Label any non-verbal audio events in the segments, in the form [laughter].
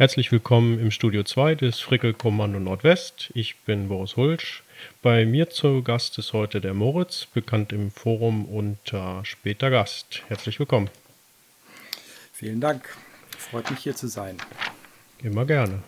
Herzlich willkommen im Studio 2 des Frickel Kommando Nordwest. Ich bin Boris Hulsch. Bei mir zu Gast ist heute der Moritz, bekannt im Forum unter später Gast. Herzlich willkommen. Vielen Dank. Freut mich hier zu sein. Immer gerne.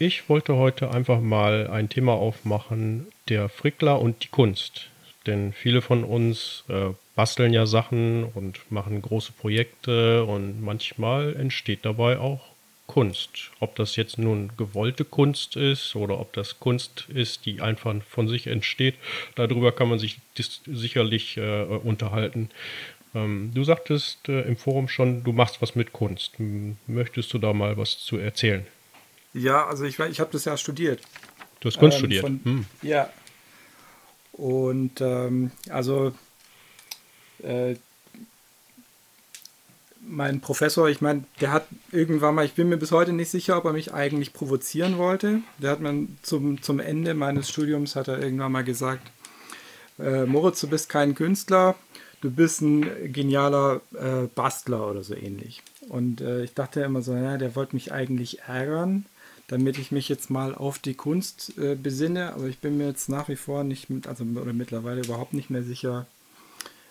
Ich wollte heute einfach mal ein Thema aufmachen, der Frickler und die Kunst. Denn viele von uns äh, basteln ja Sachen und machen große Projekte und manchmal entsteht dabei auch Kunst. Ob das jetzt nun gewollte Kunst ist oder ob das Kunst ist, die einfach von sich entsteht, darüber kann man sich sicherlich äh, unterhalten. Ähm, du sagtest äh, im Forum schon, du machst was mit Kunst. Möchtest du da mal was zu erzählen? Ja, also ich, ich habe das ja studiert. Du hast Kunst ähm, studiert? Von, hm. Ja. Und ähm, also äh, mein Professor, ich meine, der hat irgendwann mal, ich bin mir bis heute nicht sicher, ob er mich eigentlich provozieren wollte. Der hat man zum, zum Ende meines Studiums hat er irgendwann mal gesagt, äh, Moritz, du bist kein Künstler, du bist ein genialer äh, Bastler oder so ähnlich. Und äh, ich dachte immer so, ja, der wollte mich eigentlich ärgern, damit ich mich jetzt mal auf die Kunst äh, besinne, aber ich bin mir jetzt nach wie vor nicht, mit, also oder mittlerweile überhaupt nicht mehr sicher,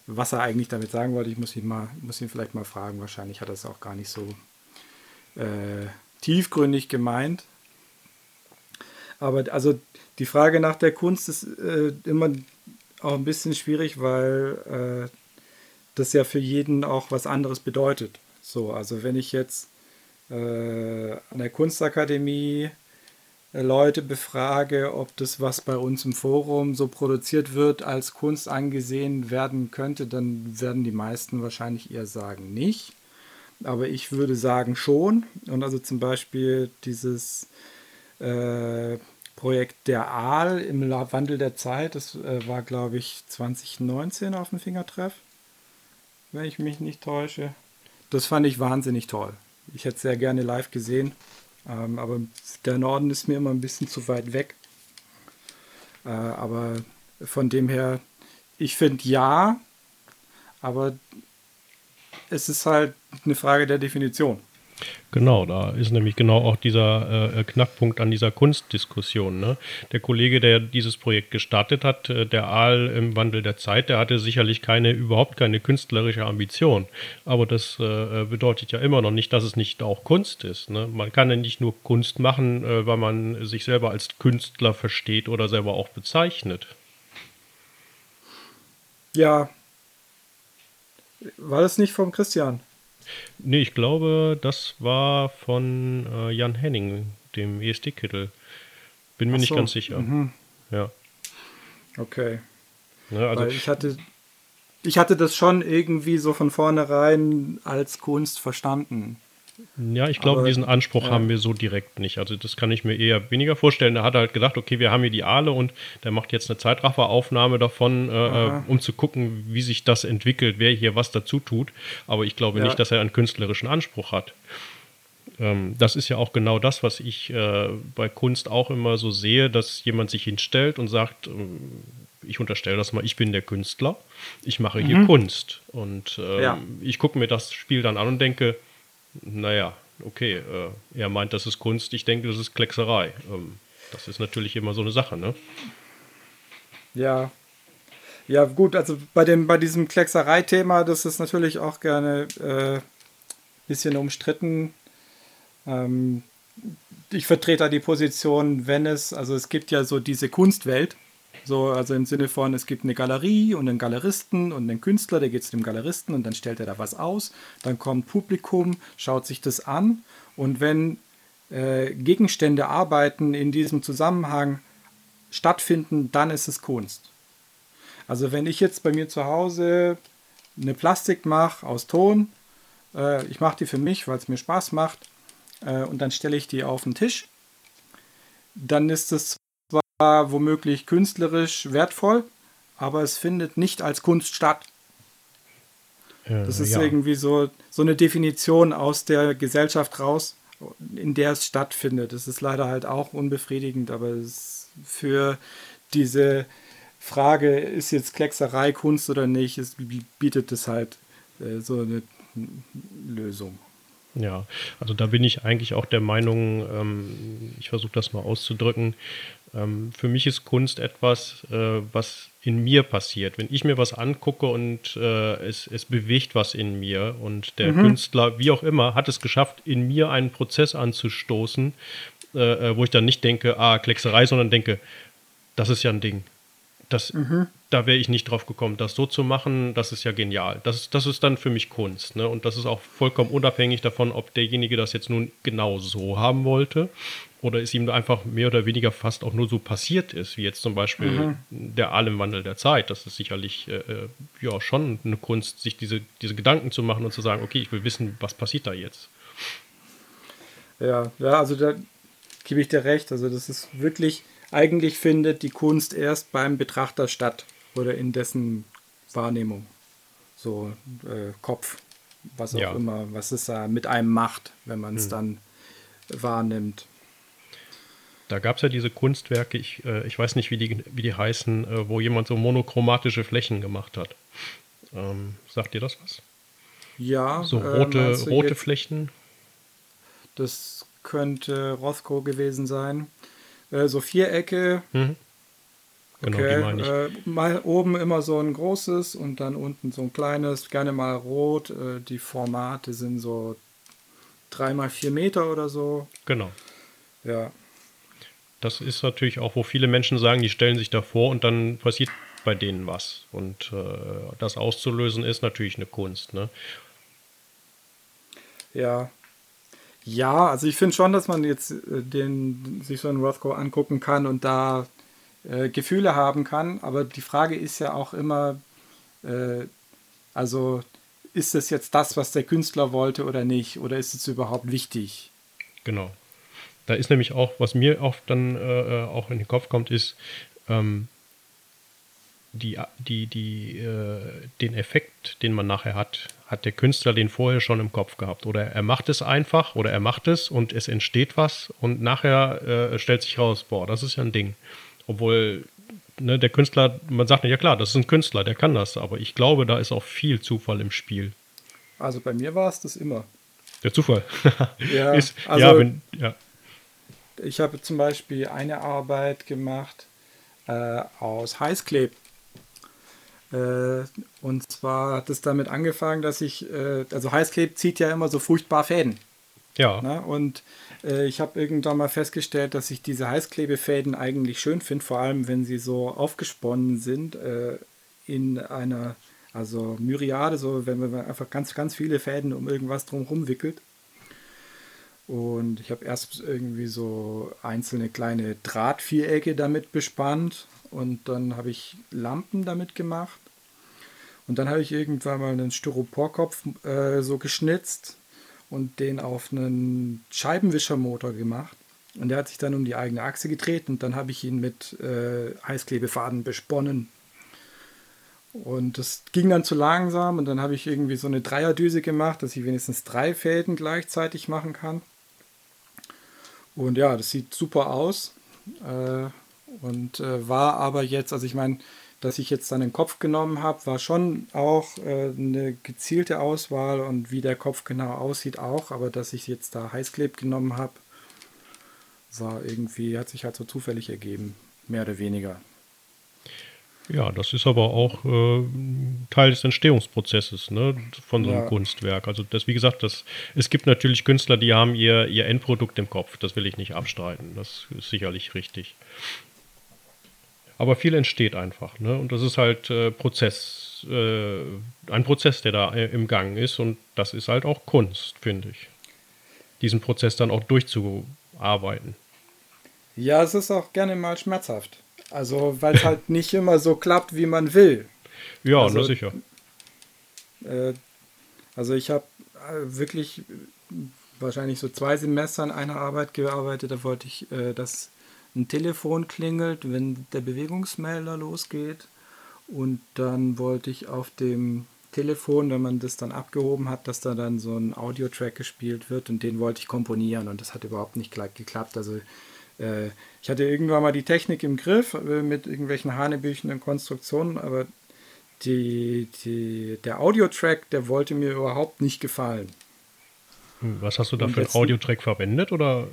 was er eigentlich damit sagen wollte. Ich muss ihn mal, muss ihn vielleicht mal fragen. Wahrscheinlich hat er es auch gar nicht so äh, tiefgründig gemeint. Aber also die Frage nach der Kunst ist äh, immer auch ein bisschen schwierig, weil äh, das ja für jeden auch was anderes bedeutet. So, also wenn ich jetzt äh, an der Kunstakademie Leute befrage, ob das, was bei uns im Forum so produziert wird, als Kunst angesehen werden könnte, dann werden die meisten wahrscheinlich eher sagen nicht. Aber ich würde sagen schon. Und also zum Beispiel dieses äh, Projekt Der Aal im Wandel der Zeit, das äh, war, glaube ich, 2019 auf dem Fingertreff, wenn ich mich nicht täusche. Das fand ich wahnsinnig toll. Ich hätte es sehr gerne live gesehen. Ähm, aber der Norden ist mir immer ein bisschen zu weit weg. Äh, aber von dem her, ich finde ja, aber es ist halt eine Frage der Definition. Genau, da ist nämlich genau auch dieser äh, Knackpunkt an dieser Kunstdiskussion. Ne? Der Kollege, der dieses Projekt gestartet hat, äh, der Aal im Wandel der Zeit, der hatte sicherlich keine, überhaupt keine künstlerische Ambition. Aber das äh, bedeutet ja immer noch nicht, dass es nicht auch Kunst ist. Ne? Man kann ja nicht nur Kunst machen, äh, weil man sich selber als Künstler versteht oder selber auch bezeichnet. Ja. War das nicht vom Christian? Nee, ich glaube, das war von äh, Jan Henning, dem ESD-Kittel. Bin mir so. nicht ganz sicher. Mhm. Ja. Okay. Ja, also Weil ich hatte, ich hatte das schon irgendwie so von vornherein als Kunst verstanden. Ja, ich glaube, diesen Anspruch ja. haben wir so direkt nicht. Also das kann ich mir eher weniger vorstellen. Da hat er halt gedacht, okay, wir haben hier die Aale und der macht jetzt eine Zeitrafferaufnahme davon, äh, äh, um zu gucken, wie sich das entwickelt, wer hier was dazu tut. Aber ich glaube ja. nicht, dass er einen künstlerischen Anspruch hat. Ähm, das ist ja auch genau das, was ich äh, bei Kunst auch immer so sehe, dass jemand sich hinstellt und sagt, ähm, ich unterstelle das mal, ich bin der Künstler, ich mache hier mhm. Kunst. Und ähm, ja. ich gucke mir das Spiel dann an und denke, naja, okay, äh, er meint, das ist Kunst, ich denke, das ist Kleckserei. Ähm, das ist natürlich immer so eine Sache, ne? Ja. Ja, gut, also bei, dem, bei diesem Kleckserei-Thema, das ist natürlich auch gerne ein äh, bisschen umstritten. Ähm, ich vertrete da die Position, wenn es, also es gibt ja so diese Kunstwelt, so, also im Sinne von, es gibt eine Galerie und einen Galeristen und einen Künstler, der geht zu dem Galeristen und dann stellt er da was aus. Dann kommt Publikum, schaut sich das an und wenn äh, Gegenstände, Arbeiten in diesem Zusammenhang stattfinden, dann ist es Kunst. Also wenn ich jetzt bei mir zu Hause eine Plastik mache aus Ton, äh, ich mache die für mich, weil es mir Spaß macht, äh, und dann stelle ich die auf den Tisch, dann ist es zwar womöglich künstlerisch wertvoll, aber es findet nicht als Kunst statt. Äh, das ist ja. irgendwie so, so eine Definition aus der Gesellschaft raus, in der es stattfindet. Das ist leider halt auch unbefriedigend, aber für diese Frage, ist jetzt Kleckserei Kunst oder nicht, es bietet es halt äh, so eine Lösung. Ja, also da bin ich eigentlich auch der Meinung, ähm, ich versuche das mal auszudrücken, ähm, für mich ist Kunst etwas, äh, was in mir passiert. Wenn ich mir was angucke und äh, es, es bewegt was in mir und der mhm. Künstler, wie auch immer, hat es geschafft, in mir einen Prozess anzustoßen, äh, äh wo ich dann nicht denke, ah, Kleckserei, sondern denke, das ist ja ein Ding. Das, mhm. Da wäre ich nicht drauf gekommen, das so zu machen, das ist ja genial. Das, das ist dann für mich Kunst. Ne? Und das ist auch vollkommen unabhängig davon, ob derjenige das jetzt nun genau so haben wollte oder es ihm einfach mehr oder weniger fast auch nur so passiert ist, wie jetzt zum Beispiel mhm. der Alemwandel der Zeit. Das ist sicherlich äh, äh, ja schon eine Kunst, sich diese, diese Gedanken zu machen und zu sagen, okay, ich will wissen, was passiert da jetzt. Ja, ja, also da gebe ich dir recht. Also das ist wirklich eigentlich findet die Kunst erst beim Betrachter statt oder in dessen Wahrnehmung. So äh, Kopf, was auch ja. immer, was es da mit einem macht, wenn man es hm. dann wahrnimmt. Da gab es ja diese Kunstwerke, ich, äh, ich weiß nicht, wie die, wie die heißen, äh, wo jemand so monochromatische Flächen gemacht hat. Ähm, sagt dir das was? Ja. So äh, rote, rote Flächen? Das könnte Rothko gewesen sein. Äh, so Vierecke. Mhm. Genau, okay, die meine ich. Äh, mal oben immer so ein großes und dann unten so ein kleines, gerne mal rot. Äh, die Formate sind so drei mal vier Meter oder so. Genau. Ja. Das ist natürlich auch, wo viele Menschen sagen, die stellen sich davor und dann passiert bei denen was. Und äh, das auszulösen ist natürlich eine Kunst. Ne? Ja, ja, also ich finde schon, dass man jetzt äh, den, sich so einen Rothko angucken kann und da äh, Gefühle haben kann. Aber die Frage ist ja auch immer, äh, also ist das jetzt das, was der Künstler wollte oder nicht? Oder ist es überhaupt wichtig? Genau. Da ist nämlich auch, was mir auch dann äh, äh auch in den Kopf kommt, ist, ähm, die, die, die, äh, den Effekt, den man nachher hat, hat der Künstler den vorher schon im Kopf gehabt. Oder er macht es einfach oder er macht es und es entsteht was und nachher äh, stellt sich raus, boah, das ist ja ein Ding. Obwohl ne, der Künstler, man sagt ja klar, das ist ein Künstler, der kann das, aber ich glaube, da ist auch viel Zufall im Spiel. Also bei mir war es das immer. Der Zufall. Ja, [laughs] ist, also ja, wenn, ja. Ich habe zum Beispiel eine Arbeit gemacht äh, aus Heißkleb. Äh, und zwar hat es damit angefangen, dass ich, äh, also Heißkleb zieht ja immer so furchtbar Fäden. Ja. Ne? Und äh, ich habe irgendwann mal festgestellt, dass ich diese Heißklebefäden eigentlich schön finde, vor allem wenn sie so aufgesponnen sind äh, in einer, also Myriade, so wenn man einfach ganz, ganz viele Fäden um irgendwas drumherum wickelt. Und ich habe erst irgendwie so einzelne kleine Drahtvierecke damit bespannt und dann habe ich Lampen damit gemacht. Und dann habe ich irgendwann mal einen Styroporkopf äh, so geschnitzt und den auf einen Scheibenwischermotor gemacht. Und der hat sich dann um die eigene Achse gedreht und dann habe ich ihn mit äh, Heißklebefaden besponnen. Und das ging dann zu langsam und dann habe ich irgendwie so eine Dreierdüse gemacht, dass ich wenigstens drei Fäden gleichzeitig machen kann. Und ja, das sieht super aus. Äh, und äh, war aber jetzt, also ich meine, dass ich jetzt dann den Kopf genommen habe, war schon auch äh, eine gezielte Auswahl und wie der Kopf genau aussieht auch, aber dass ich jetzt da Heißkleb genommen habe, war irgendwie, hat sich halt so zufällig ergeben, mehr oder weniger. Ja, das ist aber auch äh, Teil des Entstehungsprozesses ne, von so einem ja. Kunstwerk. Also das, wie gesagt, das, es gibt natürlich Künstler, die haben ihr, ihr Endprodukt im Kopf. Das will ich nicht abstreiten. Das ist sicherlich richtig. Aber viel entsteht einfach. Ne? Und das ist halt äh, Prozess, äh, ein Prozess, der da äh, im Gang ist. Und das ist halt auch Kunst, finde ich. Diesen Prozess dann auch durchzuarbeiten. Ja, es ist auch gerne mal schmerzhaft. Also, weil es halt [laughs] nicht immer so klappt, wie man will. Ja, also, na sicher. Äh, also, ich habe äh, wirklich wahrscheinlich so zwei Semester an einer Arbeit gearbeitet. Da wollte ich, äh, dass ein Telefon klingelt, wenn der Bewegungsmelder losgeht. Und dann wollte ich auf dem Telefon, wenn man das dann abgehoben hat, dass da dann so ein Audiotrack gespielt wird und den wollte ich komponieren und das hat überhaupt nicht geklappt. Also äh, ich hatte irgendwann mal die Technik im Griff äh, mit irgendwelchen hanebüchenden Konstruktionen, aber die, die, der Audiotrack, der wollte mir überhaupt nicht gefallen. Was hast du da für einen Audiotrack verwendet oder?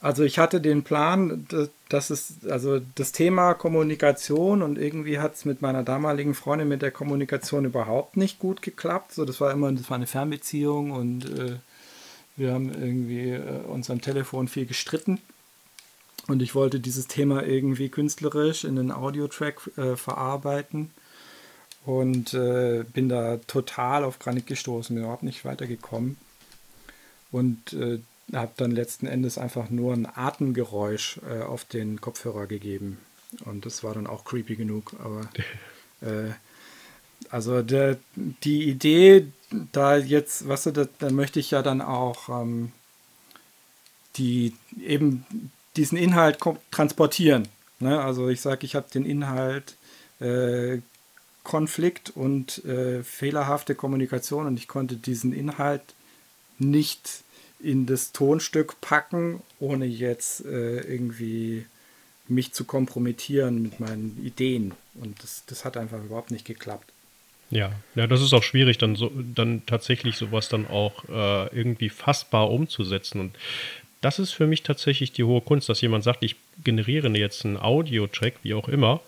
Also ich hatte den Plan, dass es, also das Thema Kommunikation und irgendwie hat es mit meiner damaligen Freundin mit der Kommunikation überhaupt nicht gut geklappt. So, das war immer, das war eine Fernbeziehung und äh, wir haben irgendwie äh, uns am Telefon viel gestritten. Und ich wollte dieses Thema irgendwie künstlerisch in einen Audiotrack äh, verarbeiten und äh, bin da total auf Granit gestoßen, bin überhaupt nicht weitergekommen. Und äh, habe dann letzten Endes einfach nur ein Atemgeräusch äh, auf den Kopfhörer gegeben. Und das war dann auch creepy genug. Aber [laughs] äh, also der, die Idee, da jetzt, was weißt du, da, da, möchte ich ja dann auch ähm, die eben diesen Inhalt transportieren. Ne? Also ich sage, ich habe den Inhalt äh, Konflikt und äh, fehlerhafte Kommunikation und ich konnte diesen Inhalt nicht in das Tonstück packen, ohne jetzt äh, irgendwie mich zu kompromittieren mit meinen Ideen. Und das, das hat einfach überhaupt nicht geklappt. Ja, ja, das ist auch schwierig, dann so, dann tatsächlich sowas dann auch äh, irgendwie fassbar umzusetzen. Und das ist für mich tatsächlich die hohe Kunst, dass jemand sagt, ich generiere jetzt einen Audio-Track, wie auch immer,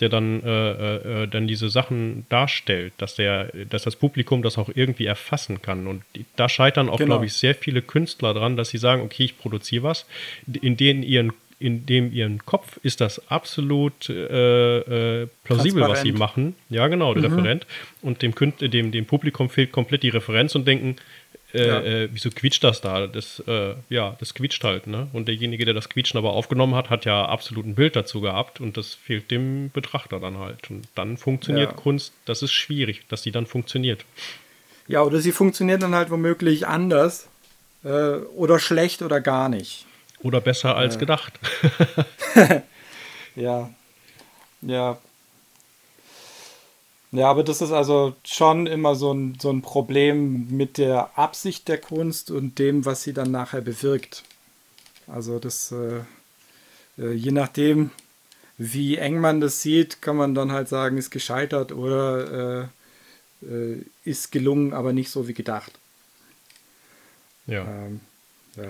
der dann, äh, äh, äh, dann diese Sachen darstellt, dass der, dass das Publikum das auch irgendwie erfassen kann. Und da scheitern auch, genau. glaube ich, sehr viele Künstler dran, dass sie sagen, okay, ich produziere was, in denen ihren in dem ihren Kopf ist das absolut äh, äh, plausibel, was sie machen. Ja, genau, der mhm. Referent. Und dem, dem, dem Publikum fehlt komplett die Referenz und denken, äh, ja. äh, wieso quietscht das da? Das, äh, ja, das quietscht halt, ne? Und derjenige, der das Quietschen aber aufgenommen hat, hat ja absolut ein Bild dazu gehabt und das fehlt dem Betrachter dann halt. Und dann funktioniert ja. Kunst, das ist schwierig, dass die dann funktioniert. Ja, oder sie funktioniert dann halt womöglich anders äh, oder schlecht oder gar nicht. Oder besser als gedacht. [laughs] [laughs] ja. Ja, ja, aber das ist also schon immer so ein, so ein Problem mit der Absicht der Kunst und dem, was sie dann nachher bewirkt. Also das, äh, äh, je nachdem, wie eng man das sieht, kann man dann halt sagen, ist gescheitert oder äh, äh ist gelungen, aber nicht so wie gedacht. Ja. Ähm, ja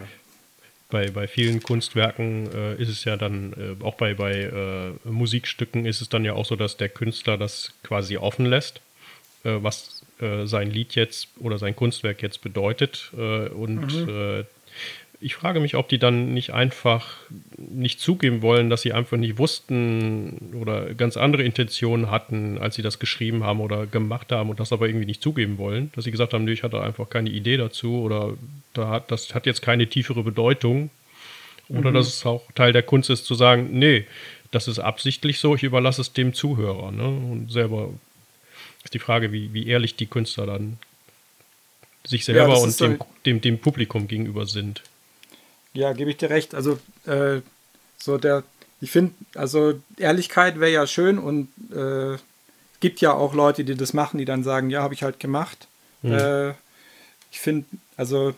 bei, bei vielen Kunstwerken äh, ist es ja dann, äh, auch bei, bei äh, Musikstücken ist es dann ja auch so, dass der Künstler das quasi offen lässt, äh, was äh, sein Lied jetzt oder sein Kunstwerk jetzt bedeutet. Äh, und mhm ich frage mich, ob die dann nicht einfach nicht zugeben wollen, dass sie einfach nicht wussten oder ganz andere Intentionen hatten, als sie das geschrieben haben oder gemacht haben und das aber irgendwie nicht zugeben wollen. Dass sie gesagt haben, nee, ich hatte einfach keine Idee dazu oder da hat, das hat jetzt keine tiefere Bedeutung. Oder mhm. dass es auch Teil der Kunst ist, zu sagen, nee, das ist absichtlich so, ich überlasse es dem Zuhörer. Ne? Und selber ist die Frage, wie, wie ehrlich die Künstler dann sich selber ja, und dem, dem, dem Publikum gegenüber sind. Ja, gebe ich dir recht. Also, äh, so der, ich finde, also Ehrlichkeit wäre ja schön und äh, gibt ja auch Leute, die das machen, die dann sagen, ja, habe ich halt gemacht. Mhm. Äh, ich finde, also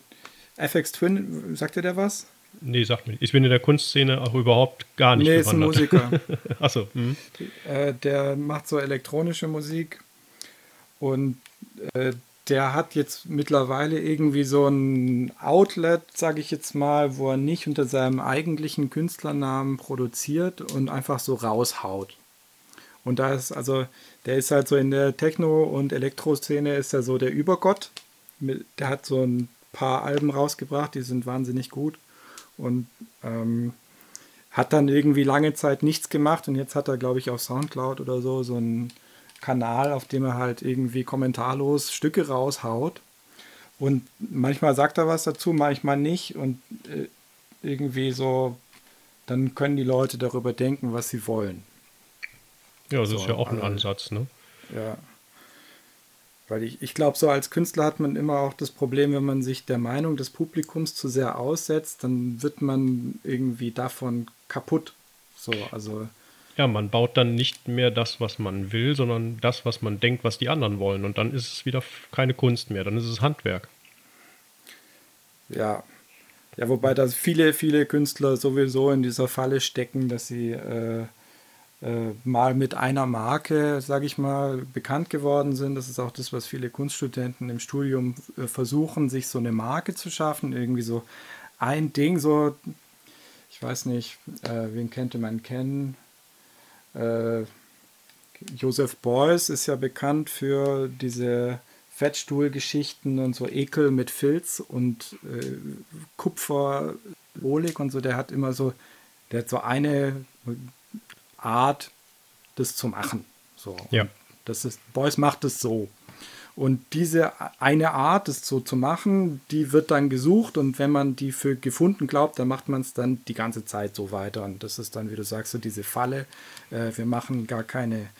FX Twin, sagt dir der was? Nee, sagt mir nicht. Ich bin in der Kunstszene auch überhaupt gar nicht Nee, ist ein Musiker. [laughs] Achso. Mhm. Äh, der macht so elektronische Musik und äh, der hat jetzt mittlerweile irgendwie so ein Outlet, sage ich jetzt mal, wo er nicht unter seinem eigentlichen Künstlernamen produziert und einfach so raushaut. Und da ist also, der ist halt so in der Techno- und Elektroszene ist er so der Übergott. Der hat so ein paar Alben rausgebracht, die sind wahnsinnig gut. Und ähm, hat dann irgendwie lange Zeit nichts gemacht und jetzt hat er, glaube ich, auf Soundcloud oder so so ein Kanal, auf dem er halt irgendwie kommentarlos Stücke raushaut. Und manchmal sagt er was dazu, manchmal nicht. Und äh, irgendwie so, dann können die Leute darüber denken, was sie wollen. Ja, das so, ist ja auch ein also, Ansatz, ne? Ja. Weil ich, ich glaube, so als Künstler hat man immer auch das Problem, wenn man sich der Meinung des Publikums zu sehr aussetzt, dann wird man irgendwie davon kaputt. So, also ja, man baut dann nicht mehr das, was man will, sondern das, was man denkt, was die anderen wollen. Und dann ist es wieder keine Kunst mehr, dann ist es Handwerk. Ja. Ja, wobei da viele, viele Künstler sowieso in dieser Falle stecken, dass sie äh, äh, mal mit einer Marke, sage ich mal, bekannt geworden sind. Das ist auch das, was viele Kunststudenten im Studium äh, versuchen, sich so eine Marke zu schaffen. Irgendwie so ein Ding, so, ich weiß nicht, äh, wen könnte man kennen? Äh, Joseph Beuys ist ja bekannt für diese Fettstuhlgeschichten und so Ekel mit Filz und äh, Kupferolik und so. Der hat immer so, der hat so eine Art, das zu machen. So. Ja. Das ist, Beuys macht es so. Und diese eine Art, das so zu machen, die wird dann gesucht und wenn man die für gefunden glaubt, dann macht man es dann die ganze Zeit so weiter. Und das ist dann, wie du sagst, so diese Falle. Äh, wir machen gar keine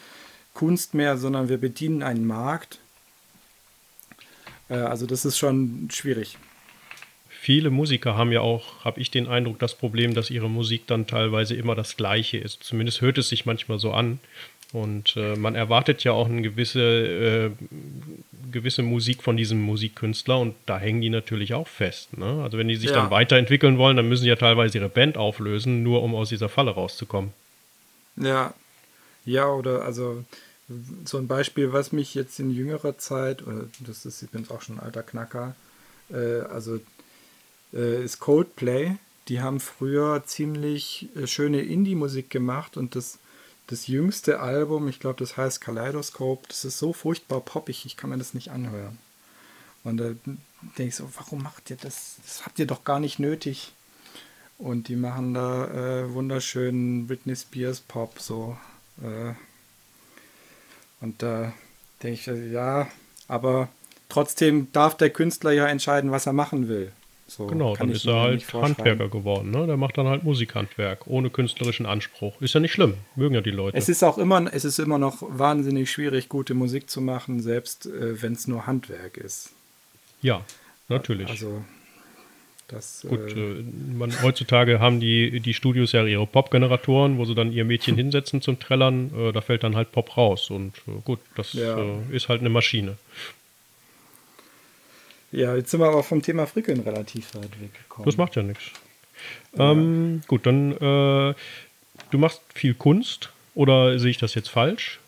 Kunst mehr, sondern wir bedienen einen Markt. Äh, also das ist schon schwierig. Viele Musiker haben ja auch, habe ich den Eindruck, das Problem, dass ihre Musik dann teilweise immer das gleiche ist. Zumindest hört es sich manchmal so an. Und äh, man erwartet ja auch eine gewisse, äh, gewisse Musik von diesem Musikkünstler und da hängen die natürlich auch fest. Ne? Also wenn die sich ja. dann weiterentwickeln wollen, dann müssen sie ja teilweise ihre Band auflösen, nur um aus dieser Falle rauszukommen. Ja, ja, oder also so ein Beispiel, was mich jetzt in jüngerer Zeit, oder das ist übrigens auch schon ein alter Knacker, äh, also äh, ist Coldplay. Die haben früher ziemlich äh, schöne Indie-Musik gemacht und das, das jüngste Album, ich glaube, das heißt Kaleidoscope, das ist so furchtbar poppig, ich kann mir das nicht anhören. Und da denke ich so, warum macht ihr das? Das habt ihr doch gar nicht nötig. Und die machen da äh, wunderschönen Britney Spears Pop so. Äh, und da denke ich, ja, aber trotzdem darf der Künstler ja entscheiden, was er machen will. So genau, dann ist er halt Handwerker geworden. Ne? Der macht dann halt Musikhandwerk ohne künstlerischen Anspruch. Ist ja nicht schlimm, mögen ja die Leute. Es ist auch immer, es ist immer noch wahnsinnig schwierig, gute Musik zu machen, selbst äh, wenn es nur Handwerk ist. Ja, natürlich. Also das, Gut, äh, man, heutzutage haben die, die Studios ja ihre Pop-Generatoren, wo sie dann ihr Mädchen hinsetzen zum Trällern. Äh, da fällt dann halt Pop raus. Und äh, gut, das ja. Äh, ist halt eine Maschine. Ja, jetzt sind wir aber vom Thema Frickeln relativ weit weggekommen. Das macht ja nichts. Ähm, gut, dann äh, du machst viel Kunst oder sehe ich das jetzt falsch?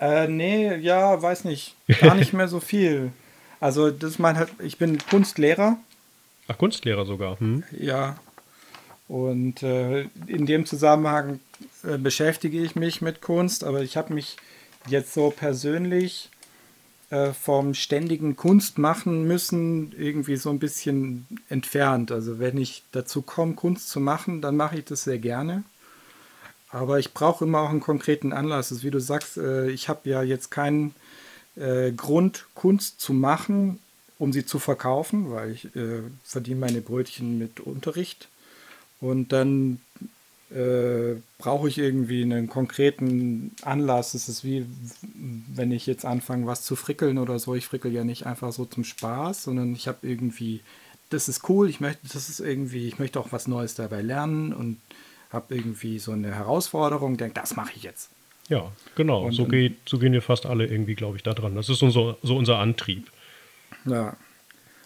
Äh, nee, ja, weiß nicht. Gar nicht mehr so viel. Also, das mein halt, ich bin Kunstlehrer. Ach, Kunstlehrer sogar. Hm. Ja. Und äh, in dem Zusammenhang äh, beschäftige ich mich mit Kunst, aber ich habe mich jetzt so persönlich äh, vom ständigen Kunstmachen müssen irgendwie so ein bisschen entfernt. Also wenn ich dazu komme, Kunst zu machen, dann mache ich das sehr gerne. Aber ich brauche immer auch einen konkreten Anlass. Also wie du sagst, äh, ich habe ja jetzt keinen äh, Grund, Kunst zu machen, um sie zu verkaufen, weil ich verdiene meine Brötchen mit Unterricht. Und dann äh, brauche ich irgendwie einen konkreten Anlass. Es ist wie, wenn ich jetzt anfange, was zu frickeln oder so. Ich frickel ja nicht einfach so zum Spaß, sondern ich habe irgendwie, das ist cool, ich möchte, das ist irgendwie, ich möchte auch was Neues dabei lernen und habe irgendwie so eine Herausforderung, denke, das mache ich jetzt. Ja, genau. Und, so, geht, so gehen wir fast alle irgendwie, glaube ich, da dran. Das ist unser, so unser Antrieb. Ja.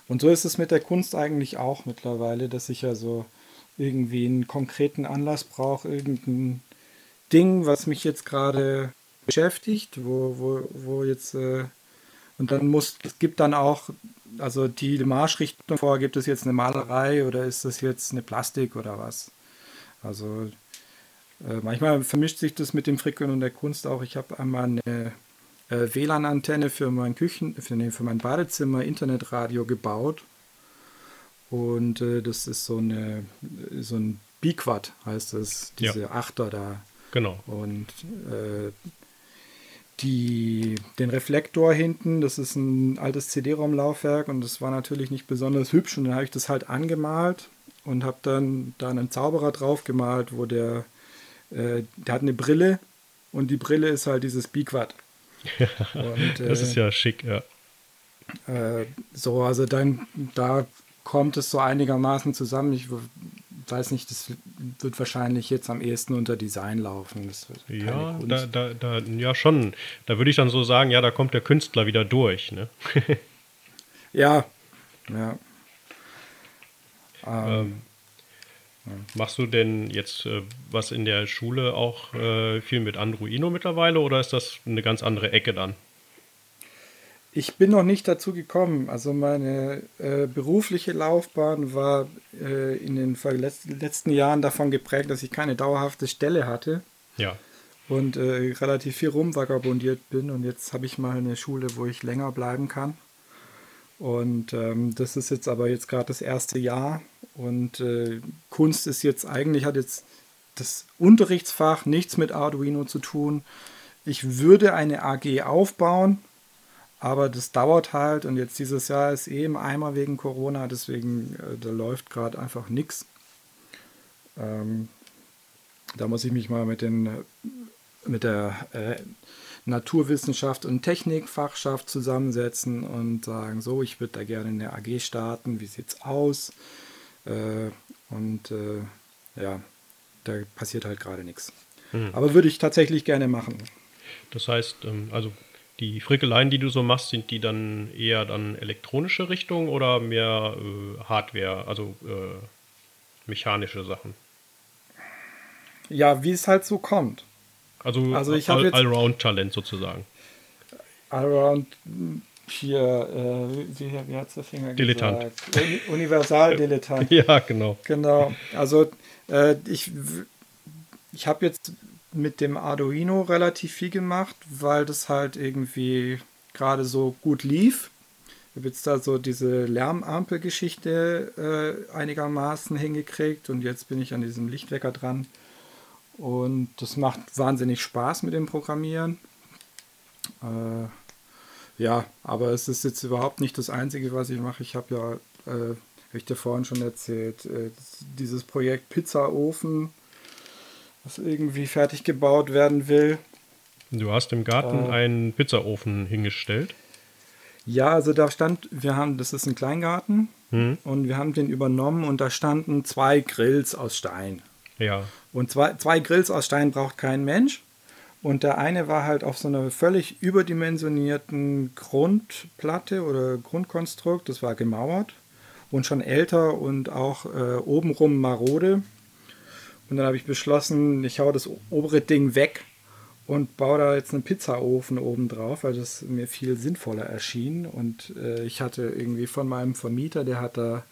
Und so ist es mit der Kunst eigentlich auch mittlerweile, dass ich ja so irgendwie einen konkreten Anlass brauche, irgendein Ding, was mich jetzt gerade beschäftigt, wo, wo, wo jetzt äh, und dann muss, es gibt dann auch, also die Marschrichtung vor, gibt es jetzt eine Malerei oder ist das jetzt eine Plastik oder was? Also äh, manchmal vermischt sich das mit dem Frickeln und der Kunst auch. Ich habe einmal eine äh, WLAN-Antenne für mein Küchen, für, nee, für mein Badezimmer Internetradio gebaut und äh, das ist so, eine, so ein Biquad, heißt es, diese ja. Achter da. Genau. Und äh, die, den Reflektor hinten, das ist ein altes CD-ROM-Laufwerk und das war natürlich nicht besonders hübsch. Und dann habe ich das halt angemalt und habe dann da einen Zauberer drauf gemalt, wo der, äh, der hat eine Brille und die Brille ist halt dieses Biquad. [laughs] und, das ist äh, ja schick, ja. Äh, so, also dann da kommt es so einigermaßen zusammen. Ich weiß nicht, das wird wahrscheinlich jetzt am ehesten unter Design laufen. ja, da, da, da, ja, schon. Da würde ich dann so sagen, ja, da kommt der Künstler wieder durch. Ne? [laughs] ja, ja. Ähm. ähm. Machst du denn jetzt äh, was in der Schule auch äh, viel mit Arduino mittlerweile oder ist das eine ganz andere Ecke dann? Ich bin noch nicht dazu gekommen. Also meine äh, berufliche Laufbahn war äh, in den letzten Jahren davon geprägt, dass ich keine dauerhafte Stelle hatte. Ja. Und äh, relativ viel rumvagabundiert bin. Und jetzt habe ich mal eine Schule, wo ich länger bleiben kann. Und ähm, das ist jetzt aber jetzt gerade das erste Jahr. Und äh, Kunst ist jetzt eigentlich, hat jetzt das Unterrichtsfach nichts mit Arduino zu tun. Ich würde eine AG aufbauen, aber das dauert halt und jetzt dieses Jahr ist eh im Eimer wegen Corona, deswegen äh, da läuft gerade einfach nichts. Ähm, da muss ich mich mal mit, den, mit der äh, Naturwissenschaft und Technikfachschaft zusammensetzen und sagen, so, ich würde da gerne eine AG starten, wie sieht es aus? Äh, und äh, ja, da passiert halt gerade nichts. Mhm. Aber würde ich tatsächlich gerne machen. Das heißt, ähm, also die Frickeleien, die du so machst, sind die dann eher dann elektronische Richtung oder mehr äh, Hardware, also äh, mechanische Sachen? Ja, wie es halt so kommt. Also, also ich All Allround-Talent sozusagen. Allround hier, äh, wie, wie hat es der Finger Dilettant. gesagt? Uni Universal-Dilettant. [laughs] ja, genau. Genau. Also äh, ich, ich habe jetzt mit dem Arduino relativ viel gemacht, weil das halt irgendwie gerade so gut lief. Ich habe jetzt da so diese Lärmampel-Geschichte äh, einigermaßen hingekriegt und jetzt bin ich an diesem Lichtwecker dran. Und das macht wahnsinnig Spaß mit dem Programmieren. Äh, ja, aber es ist jetzt überhaupt nicht das Einzige, was ich mache. Ich habe ja, äh, habe ich dir vorhin schon erzählt, äh, dieses Projekt Pizzaofen was irgendwie fertig gebaut werden will. Du hast im Garten äh, einen Pizzaofen hingestellt. Ja, also da stand, wir haben, das ist ein Kleingarten hm. und wir haben den übernommen und da standen zwei Grills aus Stein. Ja. Und zwei, zwei Grills aus Stein braucht kein Mensch. Und der eine war halt auf so einer völlig überdimensionierten Grundplatte oder Grundkonstrukt, das war gemauert und schon älter und auch äh, obenrum marode. Und dann habe ich beschlossen, ich hau das obere Ding weg und baue da jetzt einen Pizzaofen oben drauf, weil das mir viel sinnvoller erschien. Und äh, ich hatte irgendwie von meinem Vermieter, der hat da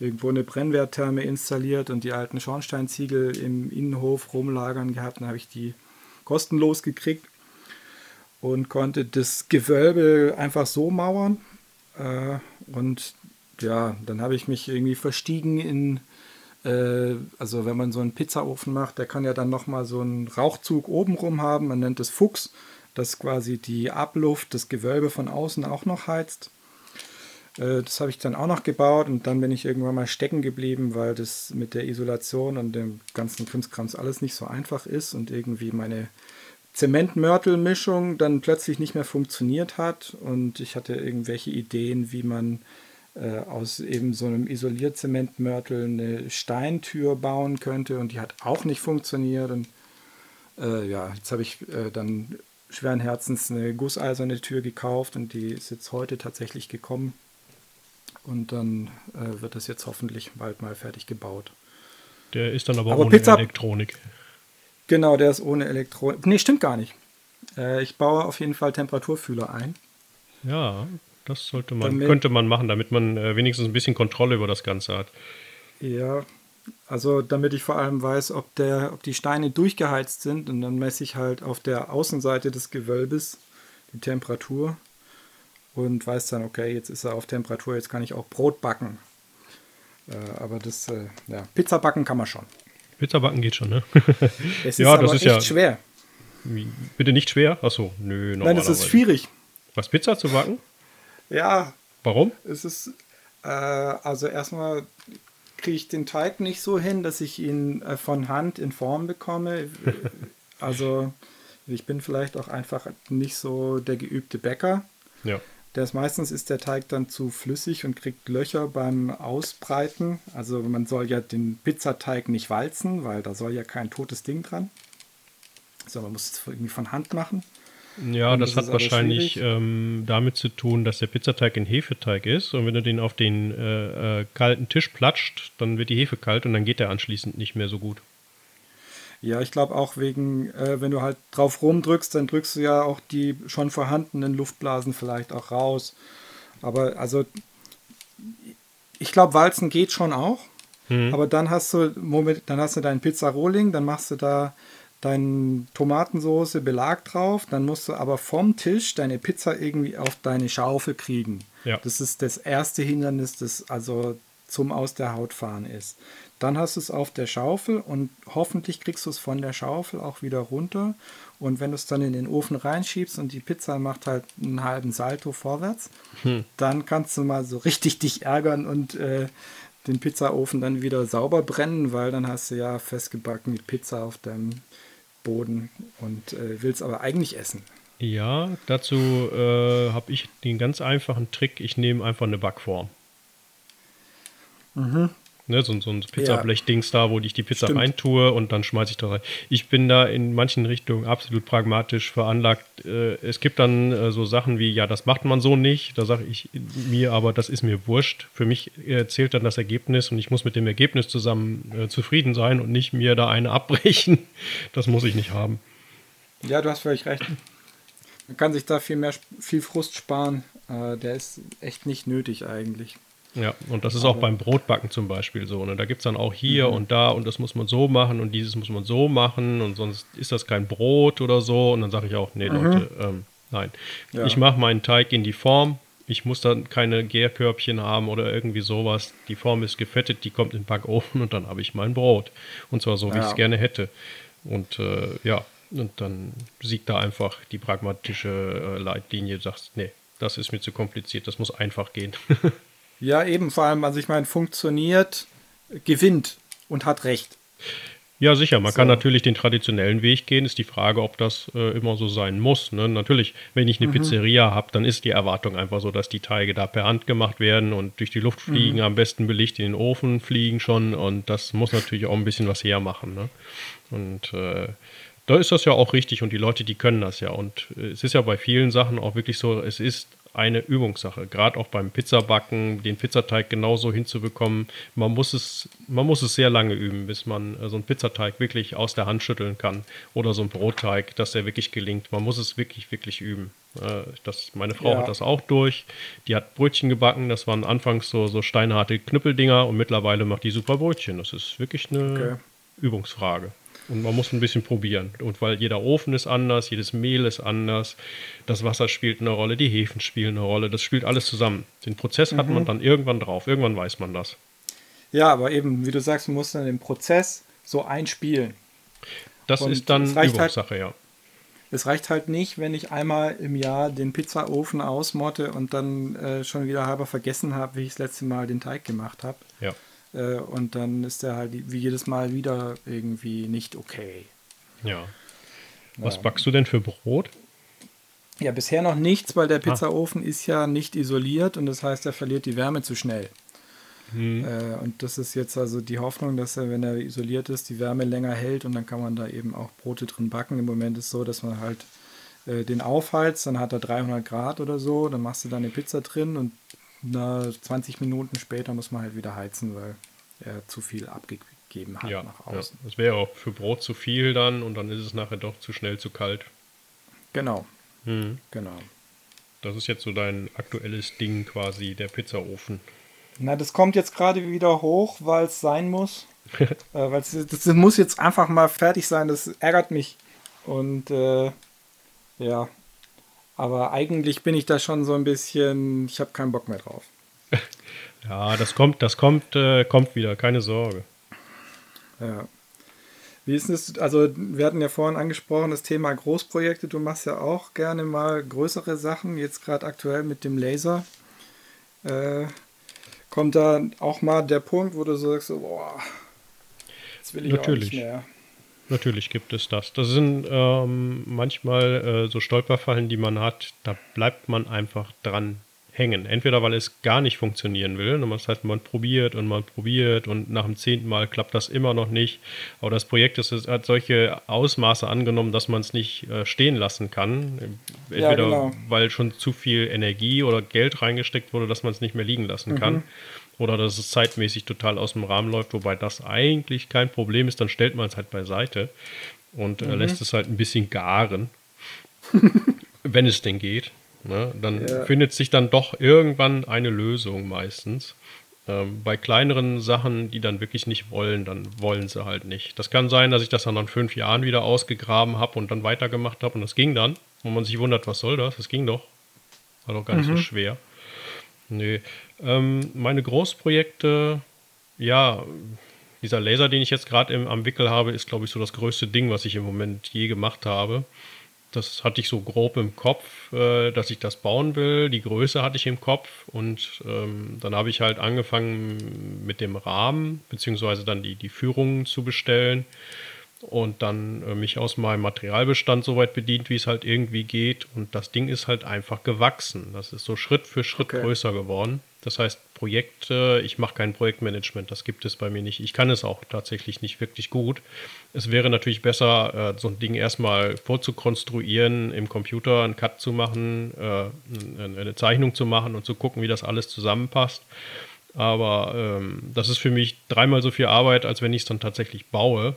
irgendwo eine Brennwerttherme installiert und die alten Schornsteinziegel im Innenhof rumlagern gehabt. Dann habe ich die kostenlos gekriegt und konnte das Gewölbe einfach so mauern. Äh, und ja, dann habe ich mich irgendwie verstiegen in äh, also wenn man so einen Pizzaofen macht, der kann ja dann nochmal so einen Rauchzug obenrum haben, man nennt es Fuchs, das quasi die Abluft, das Gewölbe von außen auch noch heizt. Äh, das habe ich dann auch noch gebaut und dann bin ich irgendwann mal stecken geblieben, weil das mit der Isolation und dem ganzen Krimskrams alles nicht so einfach ist und irgendwie meine Zementmörtelmischung dann plötzlich nicht mehr funktioniert hat und ich hatte irgendwelche Ideen, wie man äh, aus eben so einem Isolierzementmörtel eine Steintür bauen könnte und die hat auch nicht funktioniert. Und äh, ja, jetzt habe ich äh, dann schweren Herzens eine gusseiserne Tür gekauft und die ist jetzt heute tatsächlich gekommen. Und dann äh, wird das jetzt hoffentlich bald mal fertig gebaut. Der ist dann aber, aber ohne Pizza Elektronik. Genau, der ist ohne Elektronik. Nee, stimmt gar nicht. Äh, ich baue auf jeden Fall Temperaturfühler ein. Ja, das sollte man, damit, könnte man machen, damit man äh, wenigstens ein bisschen Kontrolle über das Ganze hat. Ja, also damit ich vor allem weiß, ob, der, ob die Steine durchgeheizt sind und dann messe ich halt auf der Außenseite des Gewölbes die Temperatur und weiß dann, okay, jetzt ist er auf Temperatur, jetzt kann ich auch Brot backen. Äh, aber das, äh, ja, Pizza backen kann man schon. Pizza backen geht schon, ne? [laughs] es ist ja, aber das ist echt ja schwer. Bitte nicht schwer? Achso, nö, Nein, es ist schwierig. Was, Pizza zu backen? Ja. Warum? Es ist, äh, also erstmal kriege ich den Teig nicht so hin, dass ich ihn äh, von Hand in Form bekomme. [laughs] also ich bin vielleicht auch einfach nicht so der geübte Bäcker. Ja. Der ist, meistens ist der Teig dann zu flüssig und kriegt Löcher beim Ausbreiten. Also man soll ja den Pizzateig nicht walzen, weil da soll ja kein totes Ding dran. So, man muss es irgendwie von Hand machen. Ja, das, das hat wahrscheinlich ähm, damit zu tun, dass der Pizzateig ein Hefeteig ist und wenn du den auf den äh, äh, kalten Tisch platscht, dann wird die Hefe kalt und dann geht der anschließend nicht mehr so gut. Ja, ich glaube auch wegen, äh, wenn du halt drauf rumdrückst, dann drückst du ja auch die schon vorhandenen Luftblasen vielleicht auch raus. Aber also, ich glaube, Walzen geht schon auch. Mhm. Aber dann hast du, Moment, dann hast du deinen Pizzarohling, dann machst du da deine Tomatensoße Belag drauf, dann musst du aber vom Tisch deine Pizza irgendwie auf deine Schaufel kriegen. Ja. Das ist das erste Hindernis, das also zum aus der Haut fahren ist. Dann hast du es auf der Schaufel und hoffentlich kriegst du es von der Schaufel auch wieder runter. Und wenn du es dann in den Ofen reinschiebst und die Pizza macht halt einen halben Salto vorwärts, hm. dann kannst du mal so richtig dich ärgern und äh, den Pizzaofen dann wieder sauber brennen, weil dann hast du ja festgebacken die Pizza auf deinem Boden und äh, willst aber eigentlich essen. Ja, dazu äh, habe ich den ganz einfachen Trick. Ich nehme einfach eine Backform. Mhm. Ne, so, so ein Pizzablech-Dings da, wo ich die Pizza Stimmt. reintue und dann schmeiße ich da rein. Ich bin da in manchen Richtungen absolut pragmatisch veranlagt. Äh, es gibt dann äh, so Sachen wie, ja, das macht man so nicht. Da sage ich mir aber, das ist mir wurscht. Für mich äh, zählt dann das Ergebnis und ich muss mit dem Ergebnis zusammen äh, zufrieden sein und nicht mir da eine [laughs] abbrechen. Das muss ich nicht haben. Ja, du hast völlig recht. Man kann sich da viel mehr, viel Frust sparen. Äh, der ist echt nicht nötig eigentlich. Ja, und das ist auch beim Brotbacken zum Beispiel so. Ne? Da gibt es dann auch hier mhm. und da und das muss man so machen und dieses muss man so machen und sonst ist das kein Brot oder so. Und dann sage ich auch, nee, mhm. Leute, ähm, nein. Ja. Ich mache meinen Teig in die Form. Ich muss dann keine Gärkörbchen haben oder irgendwie sowas. Die Form ist gefettet, die kommt in den Backofen und dann habe ich mein Brot. Und zwar so, wie ja. ich es gerne hätte. Und äh, ja, und dann siegt da einfach die pragmatische äh, Leitlinie, sagst, nee, das ist mir zu kompliziert, das muss einfach gehen. [laughs] Ja, eben, vor allem, also ich meine, funktioniert, gewinnt und hat recht. Ja, sicher. Man so. kann natürlich den traditionellen Weg gehen. Ist die Frage, ob das äh, immer so sein muss. Ne? Natürlich, wenn ich eine mhm. Pizzeria habe, dann ist die Erwartung einfach so, dass die Teige da per Hand gemacht werden und durch die Luft fliegen, mhm. am besten belegt in den Ofen fliegen schon. Und das muss natürlich auch ein bisschen was hermachen. Ne? Und äh, da ist das ja auch richtig und die Leute, die können das ja. Und äh, es ist ja bei vielen Sachen auch wirklich so, es ist eine Übungssache. Gerade auch beim Pizzabacken, den Pizzateig genauso hinzubekommen. Man muss es, man muss es sehr lange üben, bis man äh, so einen Pizzateig wirklich aus der Hand schütteln kann. Oder so einen Brotteig, dass der wirklich gelingt. Man muss es wirklich, wirklich üben. Äh, das, meine Frau ja. hat das auch durch. Die hat Brötchen gebacken. Das waren anfangs so, so steinharte Knüppeldinger und mittlerweile macht die super Brötchen. Das ist wirklich eine okay. Übungsfrage. Und man muss ein bisschen probieren. Und weil jeder Ofen ist anders, jedes Mehl ist anders, das Wasser spielt eine Rolle, die Hefen spielen eine Rolle, das spielt alles zusammen. Den Prozess mhm. hat man mhm. dann irgendwann drauf, irgendwann weiß man das. Ja, aber eben, wie du sagst, man muss dann den Prozess so einspielen. Das Und ist dann halt Übungssache, halt, ja. Es reicht halt nicht, wenn ich einmal im Jahr den Pizzaofen ausmotte und dann äh, schon wieder halber vergessen habe, wie ich das letzte Mal den Teig gemacht habe. Ja. Äh, und dann ist der halt wie jedes Mal wieder irgendwie nicht okay. Ja. Was ja. backst du denn für Brot? Ja, bisher noch nichts, weil der ah. Pizzaofen ah. ist ja nicht isoliert und das heißt, er verliert die Wärme zu schnell. Hm. Äh, und das ist jetzt also die Hoffnung, dass er, wenn er isoliert ist, die Wärme länger hält und dann kann man da eben auch Brote drin backen. Im Moment ist es so, dass man halt äh, den aufheizt, dann hat er 300 Grad oder so, dann machst du da eine Pizza drin und na, 20 Minuten später muss man halt wieder heizen, weil er zu viel abgegeben hat ja, nach außen. Ja. Das wäre auch für Brot zu viel dann und dann ist es nachher doch zu schnell zu kalt. Genau. Mhm. Genau. Das ist jetzt so dein aktuelles Ding quasi, der Pizzaofen. Na, das kommt jetzt gerade wieder hoch, weil es sein muss. [laughs] äh, weil das muss jetzt einfach mal fertig sein, das ärgert mich. Und äh, ja, aber eigentlich bin ich da schon so ein bisschen, ich habe keinen Bock mehr drauf. [laughs] ja, das kommt, das kommt, äh, kommt wieder, keine Sorge. Ja. Wie ist es, also wir hatten ja vorhin angesprochen, das Thema Großprojekte. Du machst ja auch gerne mal größere Sachen, jetzt gerade aktuell mit dem Laser. Äh, kommt da auch mal der Punkt, wo du sagst, boah, jetzt will ich Natürlich. auch nicht mehr. Natürlich gibt es das. Das sind ähm, manchmal äh, so Stolperfallen, die man hat. Da bleibt man einfach dran. Hängen. Entweder weil es gar nicht funktionieren will, und das heißt, man probiert und man probiert und nach dem zehnten Mal klappt das immer noch nicht. Aber das Projekt ist, hat solche Ausmaße angenommen, dass man es nicht äh, stehen lassen kann. Entweder ja, genau. weil schon zu viel Energie oder Geld reingesteckt wurde, dass man es nicht mehr liegen lassen kann. Mhm. Oder dass es zeitmäßig total aus dem Rahmen läuft, wobei das eigentlich kein Problem ist, dann stellt man es halt beiseite und äh, mhm. lässt es halt ein bisschen garen, [laughs] wenn es denn geht. Ne? Dann ja. findet sich dann doch irgendwann eine Lösung meistens. Ähm, bei kleineren Sachen, die dann wirklich nicht wollen, dann wollen sie halt nicht. Das kann sein, dass ich das dann nach fünf Jahren wieder ausgegraben habe und dann weitergemacht habe und das ging dann. Wo man sich wundert, was soll das? Das ging doch. War doch gar nicht mhm. so schwer. Nee. Ähm, meine Großprojekte, ja, dieser Laser, den ich jetzt gerade am Wickel habe, ist, glaube ich, so das größte Ding, was ich im Moment je gemacht habe das hatte ich so grob im Kopf, äh, dass ich das bauen will. Die Größe hatte ich im Kopf und ähm, dann habe ich halt angefangen mit dem Rahmen, beziehungsweise dann die, die Führungen zu bestellen und dann äh, mich aus meinem Materialbestand so weit bedient, wie es halt irgendwie geht. Und das Ding ist halt einfach gewachsen. Das ist so Schritt für Schritt okay. größer geworden. Das heißt, Projekte, ich mache kein Projektmanagement, das gibt es bei mir nicht. Ich kann es auch tatsächlich nicht wirklich gut. Es wäre natürlich besser, äh, so ein Ding erstmal vorzukonstruieren, im Computer einen Cut zu machen, äh, eine Zeichnung zu machen und zu gucken, wie das alles zusammenpasst. Aber ähm, das ist für mich dreimal so viel Arbeit, als wenn ich es dann tatsächlich baue.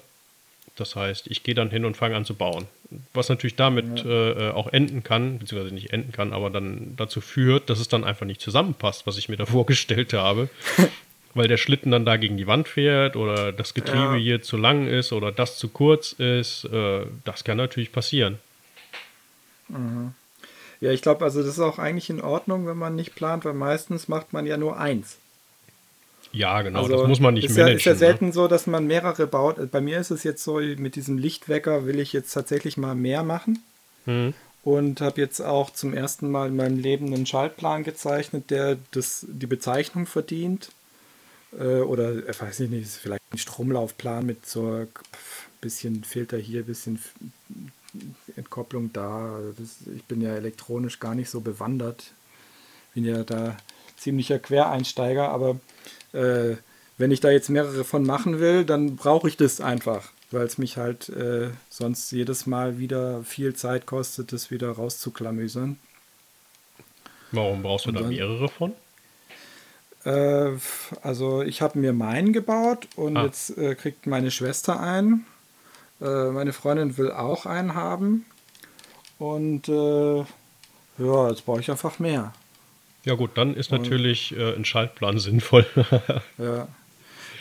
Das heißt, ich gehe dann hin und fange an zu bauen. Was natürlich damit ja. äh, auch enden kann, beziehungsweise nicht enden kann, aber dann dazu führt, dass es dann einfach nicht zusammenpasst, was ich mir da [laughs] vorgestellt habe. [laughs] weil der Schlitten dann da gegen die Wand fährt oder das Getriebe ja. hier zu lang ist oder das zu kurz ist. Äh, das kann natürlich passieren. Mhm. Ja, ich glaube, also das ist auch eigentlich in Ordnung, wenn man nicht plant, weil meistens macht man ja nur eins. Ja, genau, also das muss man nicht ist managen. Ja, ist ja ne? selten ne? so, dass man mehrere baut. Bei mir ist es jetzt so, mit diesem Lichtwecker will ich jetzt tatsächlich mal mehr machen. Hm. Und habe jetzt auch zum ersten Mal in meinem Leben einen Schaltplan gezeichnet, der das, die Bezeichnung verdient. Äh, oder, ich weiß nicht, ist vielleicht ein Stromlaufplan mit so ein bisschen Filter hier, bisschen Entkopplung da. Das, ich bin ja elektronisch gar nicht so bewandert. Bin ja da ziemlicher Quereinsteiger, aber äh, wenn ich da jetzt mehrere von machen will, dann brauche ich das einfach, weil es mich halt äh, sonst jedes Mal wieder viel Zeit kostet, das wieder rauszuklamüsern. Warum brauchst du und da dann, mehrere von? Äh, also ich habe mir meinen gebaut und ah. jetzt äh, kriegt meine Schwester einen. Äh, meine Freundin will auch einen haben. Und äh, ja, jetzt brauche ich einfach mehr. Ja gut, dann ist natürlich äh, ein Schaltplan [laughs] sinnvoll. ja.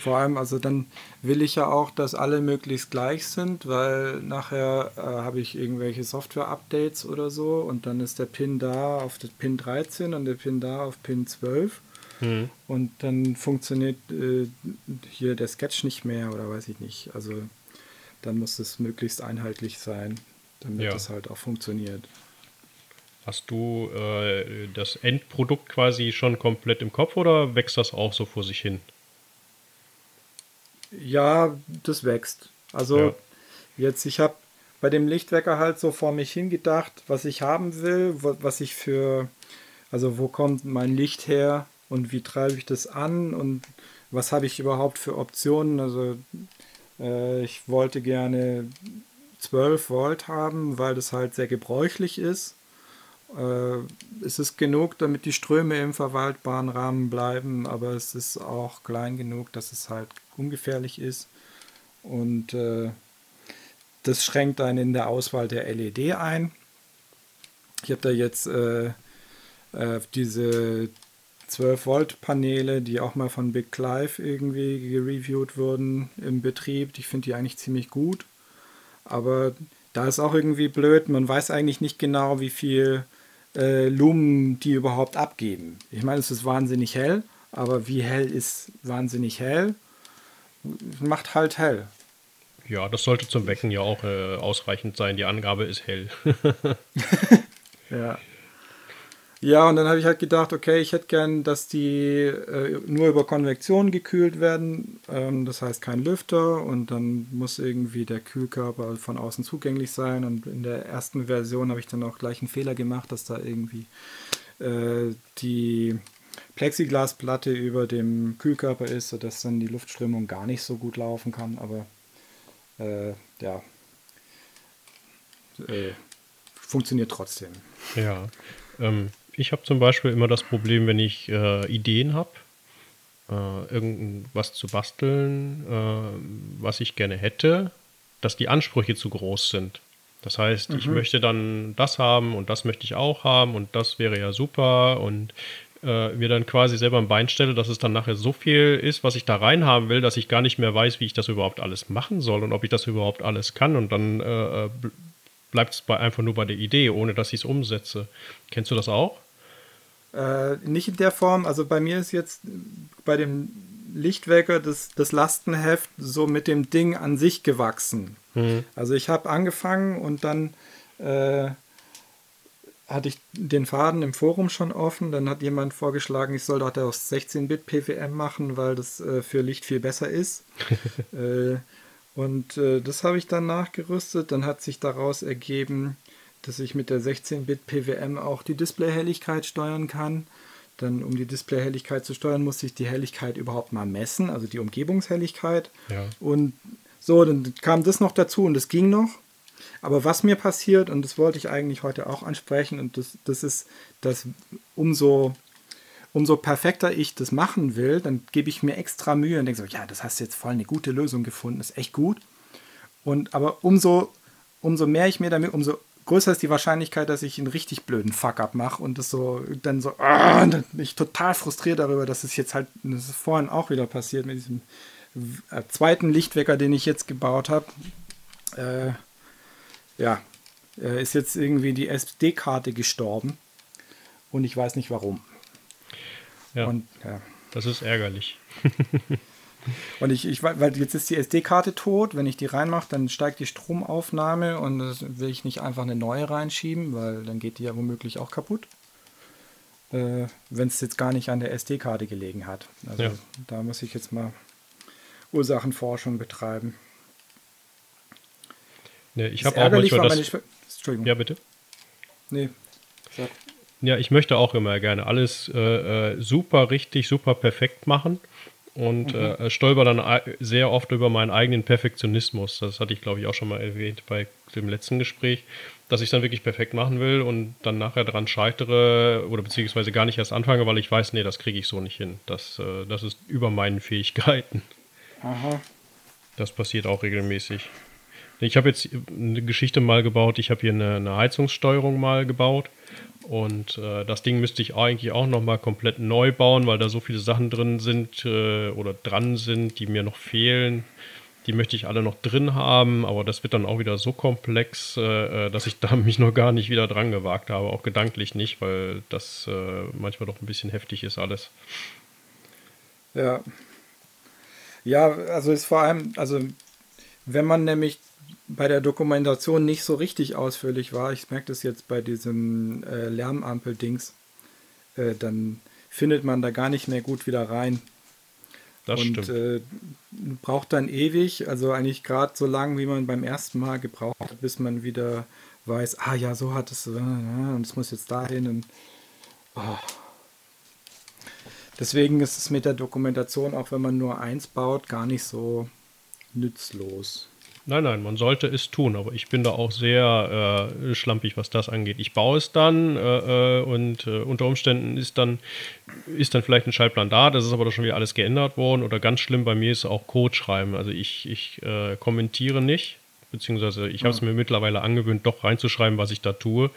Vor allem, also dann will ich ja auch, dass alle möglichst gleich sind, weil nachher äh, habe ich irgendwelche Software-Updates oder so und dann ist der Pin da auf der Pin 13 und der Pin da auf Pin 12. Mhm. Und dann funktioniert äh, hier der Sketch nicht mehr oder weiß ich nicht. Also dann muss es möglichst einheitlich sein, damit ja. das halt auch funktioniert. Hast du äh, das Endprodukt quasi schon komplett im Kopf oder wächst das auch so vor sich hin? Ja, das wächst. Also ja. jetzt, ich habe bei dem Lichtwecker halt so vor mich hingedacht, was ich haben will, was ich für, also wo kommt mein Licht her und wie treibe ich das an und was habe ich überhaupt für Optionen. Also äh, ich wollte gerne 12 Volt haben, weil das halt sehr gebräuchlich ist. Äh, es ist genug, damit die Ströme im verwaltbaren Rahmen bleiben, aber es ist auch klein genug, dass es halt ungefährlich ist. Und äh, das schränkt einen in der Auswahl der LED ein. Ich habe da jetzt äh, äh, diese 12 Volt Paneele, die auch mal von Big Clive irgendwie gereviewt wurden im Betrieb. Ich finde die eigentlich ziemlich gut. Aber da ist auch irgendwie blöd, man weiß eigentlich nicht genau, wie viel äh, Lumen die überhaupt abgeben. Ich meine, es ist wahnsinnig hell, aber wie hell ist wahnsinnig hell? Macht halt hell. Ja, das sollte zum Wecken ja auch äh, ausreichend sein. Die Angabe ist hell. [laughs] [laughs] ja. Ja, und dann habe ich halt gedacht, okay, ich hätte gern, dass die äh, nur über Konvektion gekühlt werden. Ähm, das heißt kein Lüfter und dann muss irgendwie der Kühlkörper von außen zugänglich sein. Und in der ersten Version habe ich dann auch gleich einen Fehler gemacht, dass da irgendwie äh, die Plexiglasplatte über dem Kühlkörper ist, sodass dann die Luftströmung gar nicht so gut laufen kann. Aber äh, ja, äh, funktioniert trotzdem. Ja, ähm, ich habe zum Beispiel immer das Problem, wenn ich äh, Ideen habe, äh, irgendwas zu basteln, äh, was ich gerne hätte, dass die Ansprüche zu groß sind. Das heißt, mhm. ich möchte dann das haben und das möchte ich auch haben und das wäre ja super und äh, mir dann quasi selber ein Bein stelle, dass es dann nachher so viel ist, was ich da reinhaben will, dass ich gar nicht mehr weiß, wie ich das überhaupt alles machen soll und ob ich das überhaupt alles kann und dann äh, bleibt es einfach nur bei der Idee, ohne dass ich es umsetze. Kennst du das auch? Äh, nicht in der Form, also bei mir ist jetzt bei dem Lichtwecker das, das Lastenheft so mit dem Ding an sich gewachsen. Mhm. Also ich habe angefangen und dann äh, hatte ich den Faden im Forum schon offen. Dann hat jemand vorgeschlagen, ich soll doch aus 16-Bit PWM machen, weil das äh, für Licht viel besser ist. [laughs] äh, und äh, das habe ich dann nachgerüstet. Dann hat sich daraus ergeben, dass ich mit der 16-Bit PWM auch die Displayhelligkeit steuern kann. Dann, um die Displayhelligkeit zu steuern, muss ich die Helligkeit überhaupt mal messen, also die Umgebungshelligkeit. Ja. Und so, dann kam das noch dazu und das ging noch. Aber was mir passiert, und das wollte ich eigentlich heute auch ansprechen, und das, das ist, dass umso, umso perfekter ich das machen will, dann gebe ich mir extra Mühe und denke so, ja, das hast du jetzt voll eine gute Lösung gefunden, ist echt gut. Und aber umso, umso mehr ich mir damit, umso größer ist die Wahrscheinlichkeit, dass ich einen richtig blöden Fuck-up mache und das so dann so, ah, dann bin ich total frustriert darüber, dass es jetzt halt, das ist vorhin auch wieder passiert mit diesem äh, zweiten Lichtwecker, den ich jetzt gebaut habe. Äh, ja, äh, ist jetzt irgendwie die SD-Karte gestorben und ich weiß nicht warum. Ja, und, ja. das ist ärgerlich. [laughs] und ich, ich, weil jetzt ist die SD-Karte tot, wenn ich die reinmache, dann steigt die Stromaufnahme und das will ich nicht einfach eine neue reinschieben, weil dann geht die ja womöglich auch kaputt. Äh, wenn es jetzt gar nicht an der SD-Karte gelegen hat. Also ja. da muss ich jetzt mal Ursachenforschung betreiben. Nee, ich habe auch manchmal das. Meine, Entschuldigung. Ja, bitte. Nee. Sag. Ja, ich möchte auch immer gerne alles äh, äh super richtig, super perfekt machen und mhm. äh, stolper dann sehr oft über meinen eigenen Perfektionismus. Das hatte ich, glaube ich, auch schon mal erwähnt bei dem letzten Gespräch, dass ich dann wirklich perfekt machen will und dann nachher daran scheitere oder beziehungsweise gar nicht erst anfange, weil ich weiß, nee, das kriege ich so nicht hin. Das, äh, das ist über meinen Fähigkeiten. Aha. Das passiert auch regelmäßig. Ich habe jetzt eine Geschichte mal gebaut. Ich habe hier eine, eine, Heizungssteuerung mal gebaut. Und äh, das Ding müsste ich eigentlich auch nochmal komplett neu bauen, weil da so viele Sachen drin sind äh, oder dran sind, die mir noch fehlen. Die möchte ich alle noch drin haben, aber das wird dann auch wieder so komplex, äh, äh dass ich da [laughs] mich noch gar nicht wieder dran gewagt habe, auch gedanklich nicht, weil das äh, manchmal doch ein bisschen heftig ist alles. Ja. Ja, also ist vor allem, also wenn man nämlich bei der Dokumentation nicht so richtig ausführlich war, ich merke das jetzt bei diesem äh, Lärmampel-Dings, äh, dann findet man da gar nicht mehr gut wieder rein. Das und stimmt. Äh, braucht dann ewig, also eigentlich gerade so lang, wie man beim ersten Mal gebraucht hat, bis man wieder weiß, ah ja, so hat es, äh, und es muss jetzt dahin und oh. Deswegen ist es mit der Dokumentation, auch wenn man nur eins baut, gar nicht so nützlos. Nein, nein, man sollte es tun, aber ich bin da auch sehr äh, schlampig, was das angeht. Ich baue es dann äh, äh, und äh, unter Umständen ist dann, ist dann vielleicht ein Schaltplan da, das ist aber doch schon wieder alles geändert worden oder ganz schlimm bei mir ist auch Code schreiben. Also ich, ich äh, kommentiere nicht, beziehungsweise ich habe es mir mittlerweile angewöhnt, doch reinzuschreiben, was ich da tue.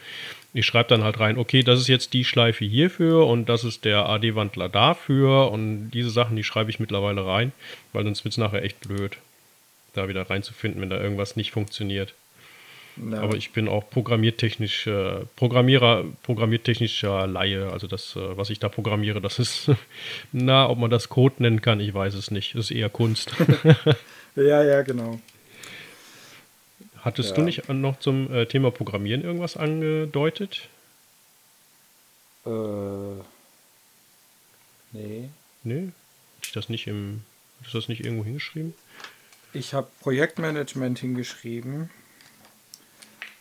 Ich schreibe dann halt rein, okay, das ist jetzt die Schleife hierfür und das ist der AD-Wandler dafür und diese Sachen, die schreibe ich mittlerweile rein, weil sonst wird es nachher echt blöd da wieder reinzufinden, wenn da irgendwas nicht funktioniert. Ja. Aber ich bin auch programmiertechnisch, äh, Programmierer, programmiertechnischer Laie. Also das, äh, was ich da programmiere, das ist, [laughs] na, ob man das Code nennen kann, ich weiß es nicht. Das ist eher Kunst. [laughs] [laughs] ja, ja, genau. Hattest ja. du nicht noch zum äh, Thema Programmieren irgendwas angedeutet? Äh, nee. Nee? Hatte ich das nicht im, hast du das nicht irgendwo hingeschrieben? Ich habe Projektmanagement hingeschrieben.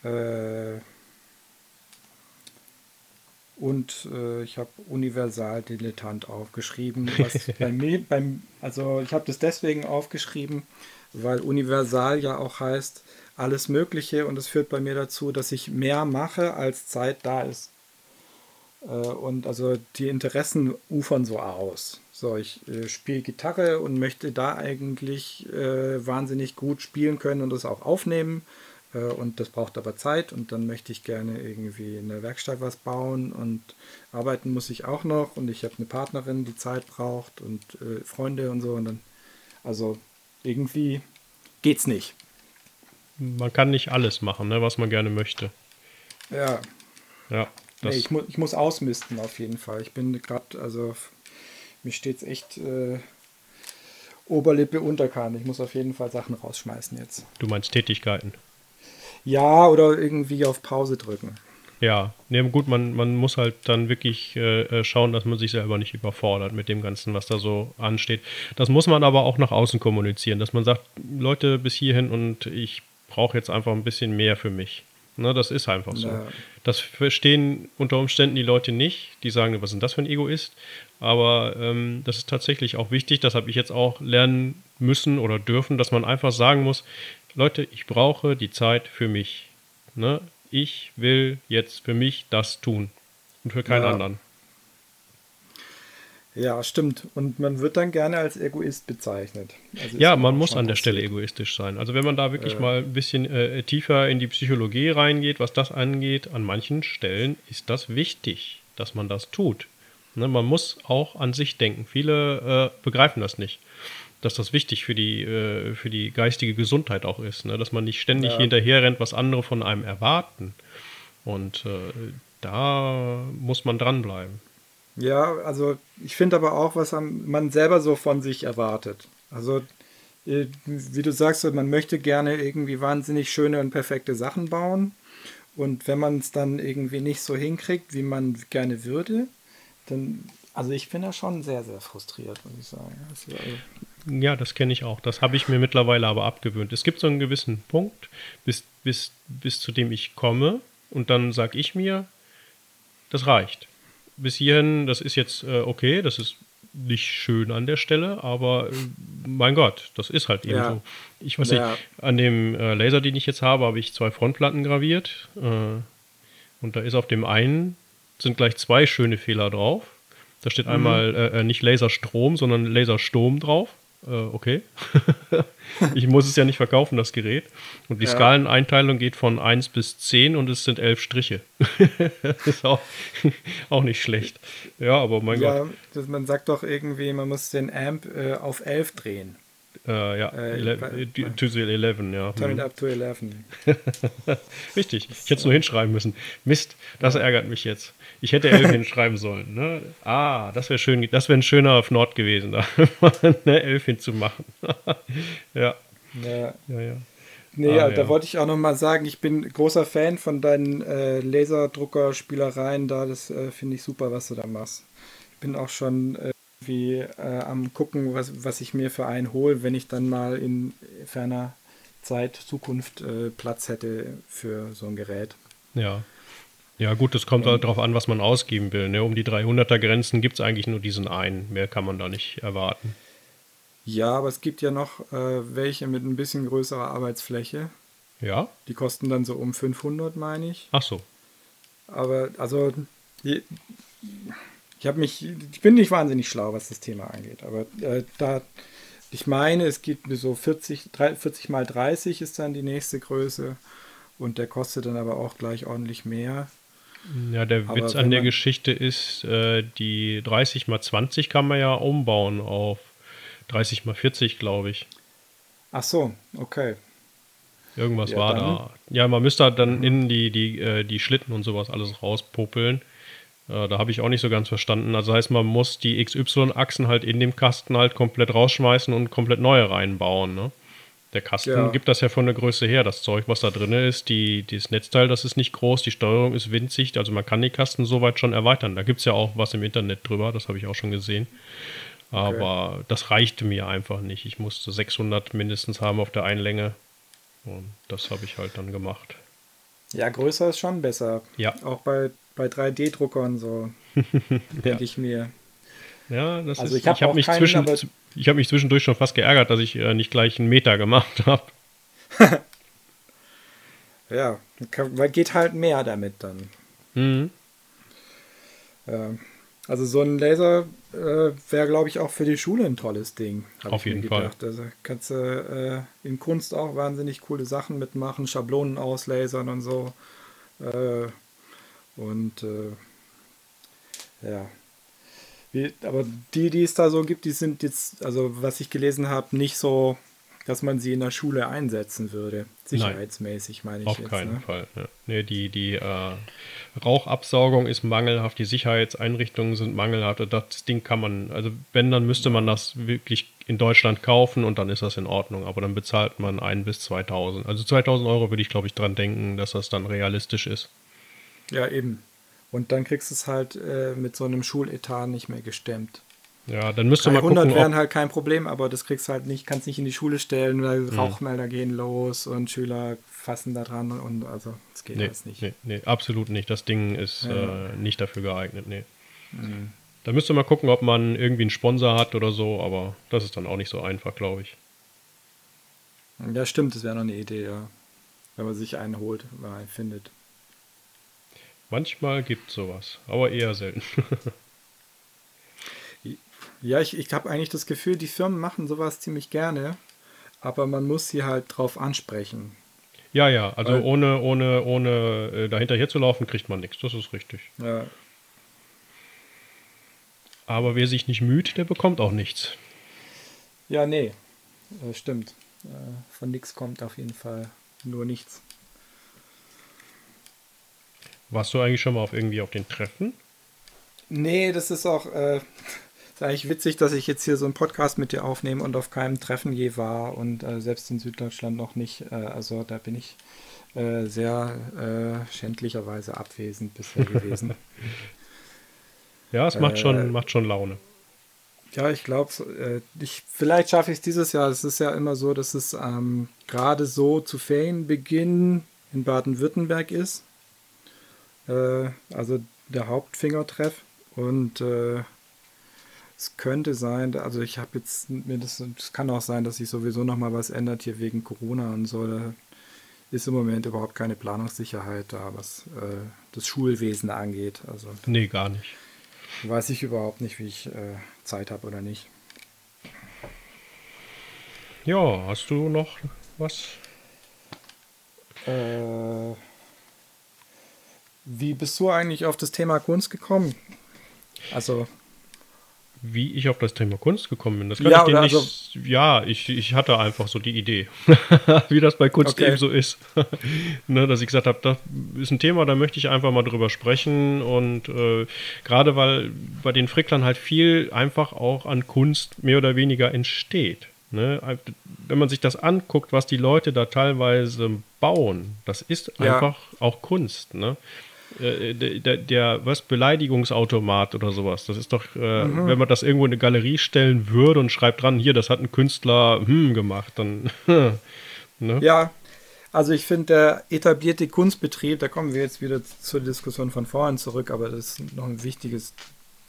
Äh, Und äh, ich habe Universal Dilettant aufgeschrieben. Was [laughs] bei mir, beim, also ich habe das deswegen aufgeschrieben, weil Universal ja auch heißt alles Mögliche und es führt bei mir dazu, dass ich mehr mache, als Zeit da ist. Äh, und also die Interessen ufern so aus. So, ich äh, spiele Gitarre und möchte da eigentlich äh, wahnsinnig gut spielen können und das auch aufnehmen. Äh, und das braucht aber Zeit und dann möchte ich gerne irgendwie in der Werkstatt was bauen und arbeiten muss ich auch noch und ich habe eine Partnerin, die Zeit braucht und äh, Freunde und so und dann, also irgendwie geht's nicht. Man kann nicht alles machen, ne, was man gerne möchte. Ja. Ja. Nee, ich, mu ich muss ausmisten auf jeden Fall. Ich bin gerade, also mir steht es echt äh, Oberlippe, Unterkante. Ich muss auf jeden Fall Sachen rausschmeißen jetzt. Du meinst Tätigkeiten? Ja, oder irgendwie auf Pause drücken. Ja, nee, gut, man, man muss halt dann wirklich äh, äh, schauen, dass man sich selber nicht überfordert mit dem Ganzen, was da so ansteht. Das muss man aber auch nach außen kommunizieren, dass man sagt, Leute, bis hierhin und ich brauche jetzt einfach ein bisschen mehr für mich. Ne, das ist einfach so. Ja. Das verstehen unter Umständen die Leute nicht. Die sagen, was ist denn das für ein Egoist? Aber ähm, das ist tatsächlich auch wichtig. Das habe ich jetzt auch lernen müssen oder dürfen, dass man einfach sagen muss, Leute, ich brauche die Zeit für mich. Ne? Ich will jetzt für mich das tun und für keinen ja. anderen. Ja, stimmt. Und man wird dann gerne als Egoist bezeichnet. Also ja, man muss an der Stelle egoistisch sein. Also wenn man da wirklich äh. mal ein bisschen äh, tiefer in die Psychologie reingeht, was das angeht, an manchen Stellen ist das wichtig, dass man das tut. Ne, man muss auch an sich denken. Viele äh, begreifen das nicht dass das wichtig für die, äh, für die geistige Gesundheit auch ist, ne? dass man nicht ständig ja. hinterher rennt, was andere von einem erwarten. Und äh, da muss man dranbleiben. Ja, also ich finde aber auch, was man selber so von sich erwartet. Also äh, wie du sagst, man möchte gerne irgendwie wahnsinnig schöne und perfekte Sachen bauen. Und wenn man es dann irgendwie nicht so hinkriegt, wie man gerne würde, dann, also ich bin da schon sehr, sehr frustriert, muss ich sagen. Also, ja, das kenne ich auch. Das habe ich mir mittlerweile aber abgewöhnt. Es gibt so einen gewissen Punkt, bis, bis, bis zu dem ich komme und dann sage ich mir, das reicht. Bis hierhin, das ist jetzt äh, okay, das ist nicht schön an der Stelle, aber äh, mein Gott, das ist halt eben ja. so. Ich weiß ja. nicht, an dem äh, Laser, den ich jetzt habe, habe ich zwei Frontplatten graviert äh, und da ist auf dem einen sind gleich zwei schöne Fehler drauf. Da steht mhm. einmal äh, äh, nicht Laserstrom, sondern Lasersturm drauf okay. [laughs] ich muss es ja nicht verkaufen, das Gerät. Und die ja. Skaleneinteilung geht von 1 bis 10 und es sind 11 Striche. das [laughs] ist auch, [laughs] auch nicht schlecht. Ja, aber mein ja, Gott. Man sagt doch irgendwie, man muss den Amp äh, auf 11 drehen. Äh, ja, äh, to the 11, ja. Turn it mhm. up to 11. [laughs] Richtig, ich hätte es nur hinschreiben müssen. Mist, das ärgert mich jetzt. Ich hätte 11 [laughs] hinschreiben sollen. Ne? Ah, das wäre schön, das wäre ein schöner auf Nord gewesen, da [laughs] eine 11 hinzumachen. ja. Ja, ja. ja. Nee, ah, da ja. wollte ich auch noch mal sagen, ich bin großer Fan von deinen äh, Laserdrucker-Spielereien da. Das äh, finde ich super, was du da machst. Ich bin auch schon äh, wie äh, am gucken, was, was ich mir für einen hole, wenn ich dann mal in ferner Zeit, Zukunft äh, Platz hätte für so ein Gerät. Ja. Ja, gut, das kommt halt darauf an, was man ausgeben will. Ne? Um die 300er Grenzen gibt es eigentlich nur diesen einen. Mehr kann man da nicht erwarten. Ja, aber es gibt ja noch äh, welche mit ein bisschen größerer Arbeitsfläche. Ja. Die kosten dann so um 500, meine ich. Ach so. Aber, also, die, ich habe mich, ich bin nicht wahnsinnig schlau, was das Thema angeht, aber äh, da, ich meine, es gibt so 40, 40 mal 30 ist dann die nächste Größe und der kostet dann aber auch gleich ordentlich mehr. Ja, der aber Witz an der Geschichte ist, äh, die 30 mal 20 kann man ja umbauen auf 30 mal 40, glaube ich. Ach so, okay. Irgendwas ja, war dann. da. Ja, man müsste halt dann mhm. innen die, die, äh, die Schlitten und sowas alles rauspopeln. Äh, da habe ich auch nicht so ganz verstanden. Also heißt, man muss die XY-Achsen halt in dem Kasten halt komplett rausschmeißen und komplett neue reinbauen. Ne? Der Kasten ja. gibt das ja von der Größe her. Das Zeug, was da drin ist, die, das Netzteil, das ist nicht groß, die Steuerung ist winzig. Also man kann die Kasten soweit schon erweitern. Da gibt es ja auch was im Internet drüber, das habe ich auch schon gesehen. Aber okay. das reichte mir einfach nicht. Ich musste 600 mindestens haben auf der Einlänge. Und das habe ich halt dann gemacht. Ja, größer ist schon besser. Ja. Auch bei bei 3D-Druckern so, [laughs] denke ich mir. Ja, das Also ist, ich hab habe auch mich, keinen, zwischen, ich hab mich zwischendurch schon fast geärgert, dass ich äh, nicht gleich einen Meter gemacht habe. [laughs] Ja, weil geht halt mehr damit dann. Mhm. Ja. Also so ein Laser äh, wäre, glaube ich, auch für die Schule ein tolles Ding. hab Auf ich mir jeden Fall. Also kannst du äh, in Kunst auch wahnsinnig coole Sachen mitmachen, Schablonen auslasern und so. Und äh, ja. Wie, aber die, die es da so gibt, die sind jetzt, also was ich gelesen habe, nicht so, dass man sie in der Schule einsetzen würde. Sicherheitsmäßig meine ich Auf jetzt. keinen ne? Fall. Ja. Nee, die die äh, Rauchabsaugung ist mangelhaft, die Sicherheitseinrichtungen sind mangelhaft. Das Ding kann man, also wenn, dann müsste man das wirklich in Deutschland kaufen und dann ist das in Ordnung. Aber dann bezahlt man ein bis 2000. Also 2000 Euro würde ich, glaube ich, dran denken, dass das dann realistisch ist. Ja, eben. Und dann kriegst du es halt äh, mit so einem Schuletat nicht mehr gestemmt. Ja, dann müsste man 300 gucken, wären ob, halt kein Problem, aber das kriegst du halt nicht, kannst nicht in die Schule stellen, weil Rauchmelder gehen los und Schüler fassen da dran und also es geht Nee, alles nicht. nee, nee, absolut nicht. Das Ding ist Ja. äh, nicht dafür geeignet, nee. Mhm. Da müsste man gucken, ob man irgendwie einen Sponsor hat oder so, aber das ist dann auch nicht so einfach, glaube ich. Ja, stimmt, das wäre noch eine Idee, ja. Wenn man sich einen holt, wenn man einen findet. Manchmal gibt sowas, aber eher selten. [laughs] Ja, ich, ich habe eigentlich das Gefühl, die Firmen machen sowas ziemlich gerne, aber man muss sie halt drauf ansprechen. ja, ja, also Weil- ohne, ohne, ohne äh, dahinter herzulaufen, kriegt man nichts, das ist richtig. Ja, Aber wer sich nicht müht, der bekommt auch nichts. ja nee, äh, stimmt. Äh, von nichts kommt auf jeden Fall nur nichts. Warst du eigentlich schon mal auf irgendwie auf den Treffen? Nee, das ist auch äh, [laughs] ist eigentlich witzig, dass ich jetzt hier so einen Podcast mit dir aufnehme und auf keinem Treffen je war und äh, selbst in Süddeutschland noch nicht. Äh, also da bin ich äh, sehr äh, schändlicherweise abwesend bisher [laughs] gewesen. Ja, es macht, Äh, schon, macht schon Laune. ja, ich glaube, äh, ich, vielleicht schaffe ich es dieses Jahr. Es ist ja immer so, dass es ähm, gerade so zu Ferienbeginn in Baden-Württemberg ist. Äh, also der Hauptfingertreff. Und äh, es könnte sein, also ich habe jetzt, das, es kann auch sein, dass sich sowieso noch mal was ändert hier wegen Corona und so. Da ist im Moment überhaupt keine Planungssicherheit da, was äh, das Schulwesen angeht. Also Nee, gar nicht. weiß ich überhaupt nicht, wie ich äh, Zeit habe oder nicht. Ja, hast du noch was? Äh, wie bist du eigentlich auf das Thema Kunst gekommen? Also, Wie ich auf das Thema Kunst gekommen bin, das kann Ja, ich dir nicht. also- ja, ich, ich hatte einfach so die Idee, [laughs] wie das bei Kunst Okay. eben so ist. [laughs] ne, dass ich gesagt habe, das ist ein Thema, da möchte ich einfach mal drüber sprechen. Und äh, gerade weil bei den Fricklern halt viel einfach auch an Kunst mehr oder weniger entsteht. Ne? Wenn man sich das anguckt, was die Leute da teilweise bauen, das ist Ja. einfach auch Kunst. Ne? Äh, der, der, was Beleidigungsautomat oder sowas. Das ist doch, äh, Mhm. wenn man das irgendwo in eine Galerie stellen würde und schreibt dran, hier, das hat ein Künstler hm gemacht, dann [laughs] ne? ja, also ich finde, der etablierte Kunstbetrieb, da kommen wir jetzt wieder zur Diskussion von vorhin zurück, aber das ist noch ein wichtiges,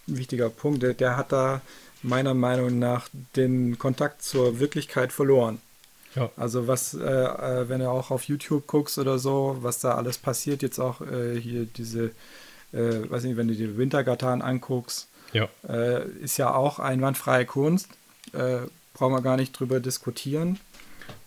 wichtiger Punkt. Der, der hat da meiner Meinung nach den Kontakt zur Wirklichkeit verloren. Ja. Also was, äh, äh, wenn du auch auf YouTube guckst oder so, was da alles passiert, jetzt auch äh, hier diese, äh, weiß nicht, wenn du dir Wintergatan anguckst, Ja. äh, ist ja auch einwandfreie Kunst, äh, brauchen wir gar nicht drüber diskutieren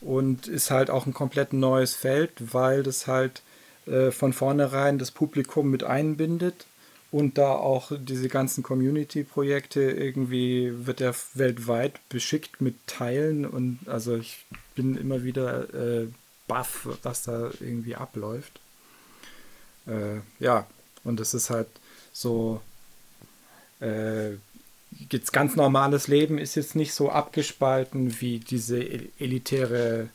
und ist halt auch ein komplett neues Feld, weil das halt äh, von vornherein das Publikum mit einbindet und da auch diese ganzen Community-Projekte irgendwie wird er weltweit beschickt mit Teilen und also ich bin immer wieder äh, baff, was da irgendwie abläuft. Äh, ja, und es ist halt so, äh, jetzt ganz normales Leben ist jetzt nicht so abgespalten wie diese el- elitäre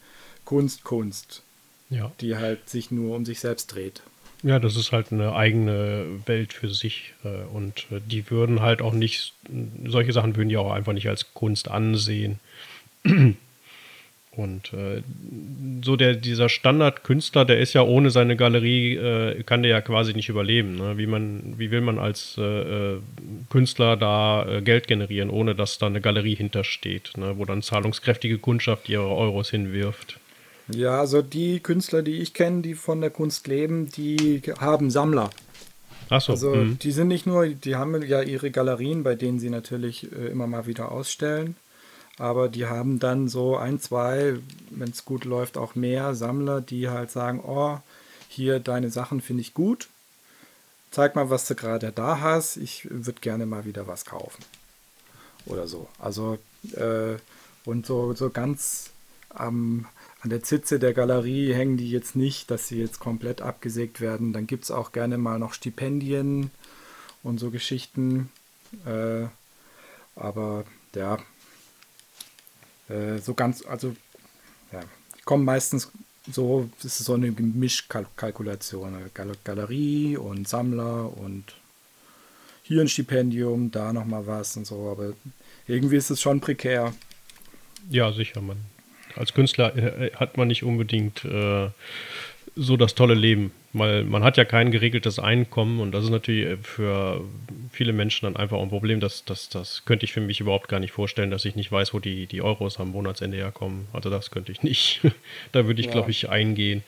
Kunst, Kunst, ja. die halt sich nur um sich selbst dreht. Ja, das ist halt eine eigene Welt für sich. äh, Und äh, die würden halt auch nicht, solche Sachen würden die auch einfach nicht als Kunst ansehen. Und äh, so der, dieser Standardkünstler, der ist ja ohne seine Galerie, äh, kann der ja quasi nicht überleben. Ne? Wie, man, wie will man als äh, äh Künstler da äh, Geld generieren, ohne dass da eine Galerie hintersteht, ne? wo dann zahlungskräftige Kundschaft ihre Euros hinwirft? Ja, also die Künstler, die ich kenne, die von der Kunst leben, die haben Sammler. Ach so, also mh. die sind nicht nur, die haben ja ihre Galerien, bei denen sie natürlich äh, immer mal wieder ausstellen aber die haben dann so ein, zwei, wenn es gut läuft, auch mehr Sammler, die halt sagen, oh, hier deine Sachen finde ich gut. Zeig mal, was du gerade da hast. Ich würde gerne mal wieder was kaufen. Oder so. Also, äh, und so, so ganz am, an der Zitze der Galerie hängen die jetzt nicht, dass sie jetzt komplett abgesägt werden. Dann gibt es auch gerne mal noch Stipendien und so Geschichten. Äh, aber ja, äh, so ganz, also ja, kommen meistens so, ist so eine Gemischkalkulation. Gal Galerie und Sammler und hier ein Stipendium, da nochmal was und so, aber irgendwie ist es schon prekär. Ja, sicher, man. Als Künstler äh, hat man nicht unbedingt äh, so das tolle Leben, weil man hat ja kein geregeltes Einkommen und das ist natürlich äh, für viele Menschen dann einfach ein Problem, dass das, das könnte ich für mich überhaupt gar nicht vorstellen, dass ich nicht weiß, wo die, die Euros am Monatsende herkommen. Also das könnte ich nicht. [laughs] da würde ich, ja. glaube ich, eingehen.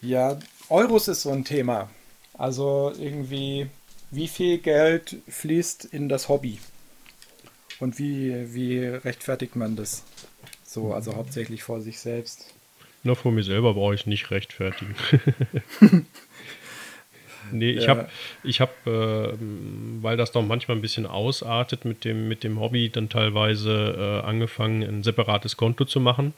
Ja, Euros ist so ein Thema. Also irgendwie, wie viel Geld fließt in das Hobby? Und wie, wie rechtfertigt man das? So, also hauptsächlich vor sich selbst. Na, vor mir selber brauche ich nicht rechtfertigen. [laughs] nee, ich ja. habe, ich hab, äh, weil das doch manchmal ein bisschen ausartet mit dem, mit dem Hobby, dann teilweise äh, angefangen, ein separates Konto zu machen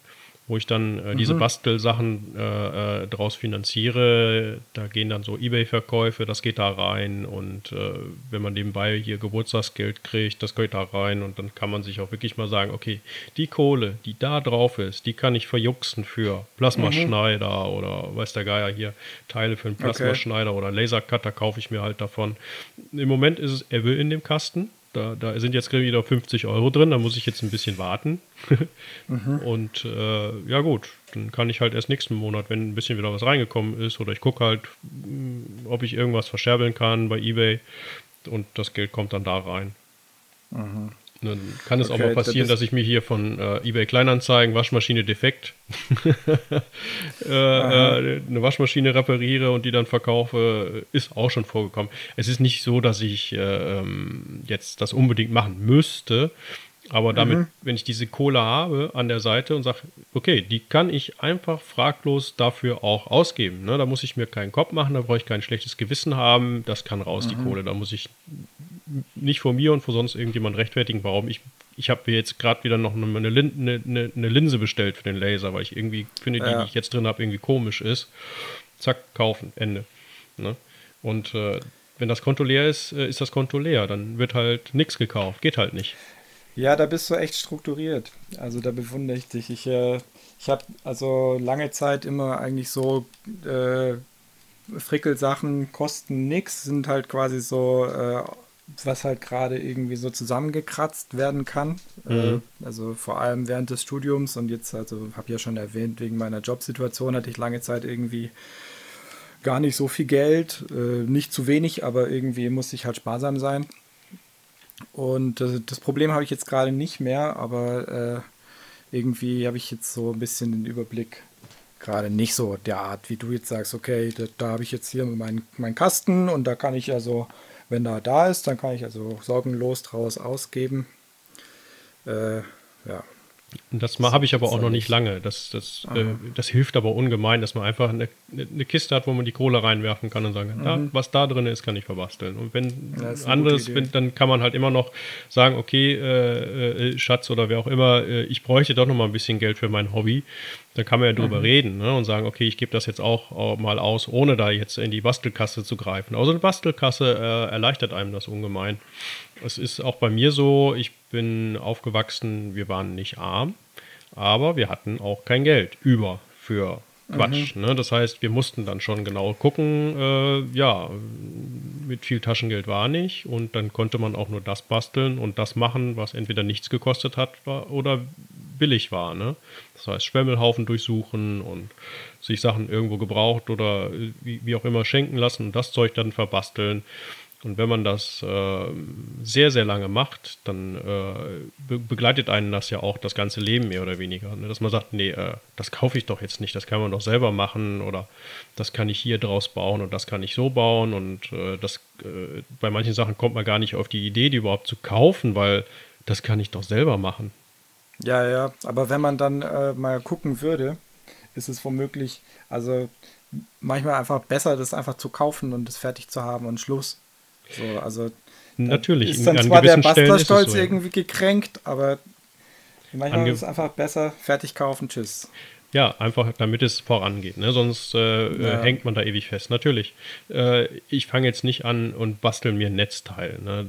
wo ich dann äh, diese mhm. Bastelsachen äh, äh, draus finanziere. Da gehen dann so Ebay-Verkäufe, das geht da rein. Und äh, wenn man nebenbei hier Geburtstagsgeld kriegt, das geht da rein. Und dann kann man sich auch wirklich mal sagen, okay, die Kohle, die da drauf ist, die kann ich verjuxen für Plasmaschneider mhm. oder weiß der Geier hier, Teile für einen Plasmaschneider okay. oder Lasercutter kaufe ich mir halt davon. Im Moment ist es Evil in dem Kasten. Da, da sind jetzt wieder 50 Euro drin, da muss ich jetzt ein bisschen warten. [laughs] mhm. Und äh, ja gut, dann kann ich halt erst nächsten Monat, wenn ein bisschen wieder was reingekommen ist, oder ich gucke halt, mm, ob ich irgendwas verscherbeln kann bei eBay und das Geld kommt dann da rein. Mhm. Dann kann es okay, auch mal passieren, das dass ich mir hier von äh, eBay Kleinanzeigen Waschmaschine defekt [laughs] äh, äh, eine Waschmaschine repariere und die dann verkaufe, ist auch schon vorgekommen. Es ist nicht so, dass ich äh, ähm, jetzt das unbedingt machen müsste, aber damit, mhm. wenn ich diese Kohle habe an der Seite und sage, okay, die kann ich einfach fraglos dafür auch ausgeben. Ne? Da muss ich mir keinen Kopf machen, da brauche ich kein schlechtes Gewissen haben, das kann raus, mhm. die Kohle. Da muss ich nicht vor mir und vor sonst irgendjemand rechtfertigen, warum ich. Ich habe mir jetzt gerade wieder noch eine, eine, eine, eine, Linse bestellt für den Laser, weil ich irgendwie finde, die, ja. die ich jetzt drin habe, irgendwie komisch ist. Zack, kaufen, Ende. Ne? Und äh, wenn das Konto leer ist, äh, ist das Konto leer. Dann wird halt nichts gekauft. Geht halt nicht. Ja, da bist du echt strukturiert. Also da bewundere ich dich. Ich, äh, ich habe also lange Zeit immer eigentlich so äh, Frickelsachen kosten nichts, sind halt quasi so äh, was halt gerade irgendwie so zusammengekratzt werden kann. Mhm. Äh, also vor allem während des Studiums und jetzt, also habe ja schon erwähnt, wegen meiner Jobsituation hatte ich lange Zeit irgendwie gar nicht so viel Geld, äh, nicht zu wenig, aber irgendwie musste ich halt sparsam sein. Und äh, das Problem habe ich jetzt gerade nicht mehr, aber äh, irgendwie habe ich jetzt so ein bisschen den Überblick gerade nicht so der Art, wie du jetzt sagst, okay, da, da habe ich jetzt hier meinen mein Kasten und da kann ich also wenn er da ist, dann kann ich also sorgenlos draus ausgeben. Äh, ja. Das habe ich aber auch noch nicht lange. Das, das, äh, das hilft aber ungemein, dass man einfach eine, eine, Kiste hat, wo man die Kohle reinwerfen kann und sagen, mhm. da, was da drin ist, kann ich verbasteln. Und wenn anderes, wenn, dann kann man halt immer noch sagen, okay, äh, äh, Schatz oder wer auch immer, äh, ich bräuchte doch noch mal ein bisschen Geld für mein Hobby. Dann kann man ja drüber mhm. reden ne, und sagen, okay, ich gebe das jetzt auch mal aus, ohne da jetzt in die Bastelkasse zu greifen. Also eine Bastelkasse äh, erleichtert einem das ungemein. Es ist auch bei mir so, ich bin aufgewachsen, wir waren nicht arm, aber wir hatten auch kein Geld über für Quatsch. Mhm. Ne? Das heißt, wir mussten dann schon genau gucken, äh, ja, mit viel Taschengeld war nicht und dann konnte man auch nur das basteln und das machen, was entweder nichts gekostet hat oder billig war. Ne? Das heißt, Schwemmelhaufen durchsuchen und sich Sachen irgendwo gebraucht oder wie, wie auch immer schenken lassen und das Zeug dann verbasteln. Und wenn man das äh, sehr, sehr lange macht, dann äh, be begleitet einen das ja auch das ganze Leben mehr oder weniger. Ne? Dass man sagt, nee, äh, das kaufe ich doch jetzt nicht, das kann man doch selber machen oder das kann ich hier draus bauen und das kann ich so bauen. Und äh, das, äh, bei manchen Sachen kommt man gar nicht auf die Idee, die überhaupt zu kaufen, weil das kann ich doch selber machen. Ja, ja, aber wenn man dann äh, mal gucken würde, ist es womöglich, also manchmal einfach besser, das einfach zu kaufen und es fertig zu haben und Schluss. So, also Natürlich. Ist dann zwar der Bastlerstolz so, irgendwie gekränkt, aber manchmal ist es einfach besser, fertig kaufen, tschüss. Ja, einfach damit es vorangeht, ne? sonst äh, ja. hängt man da ewig fest. Natürlich, äh, ich fange jetzt nicht an und bastel mir ein Netzteil. Ne?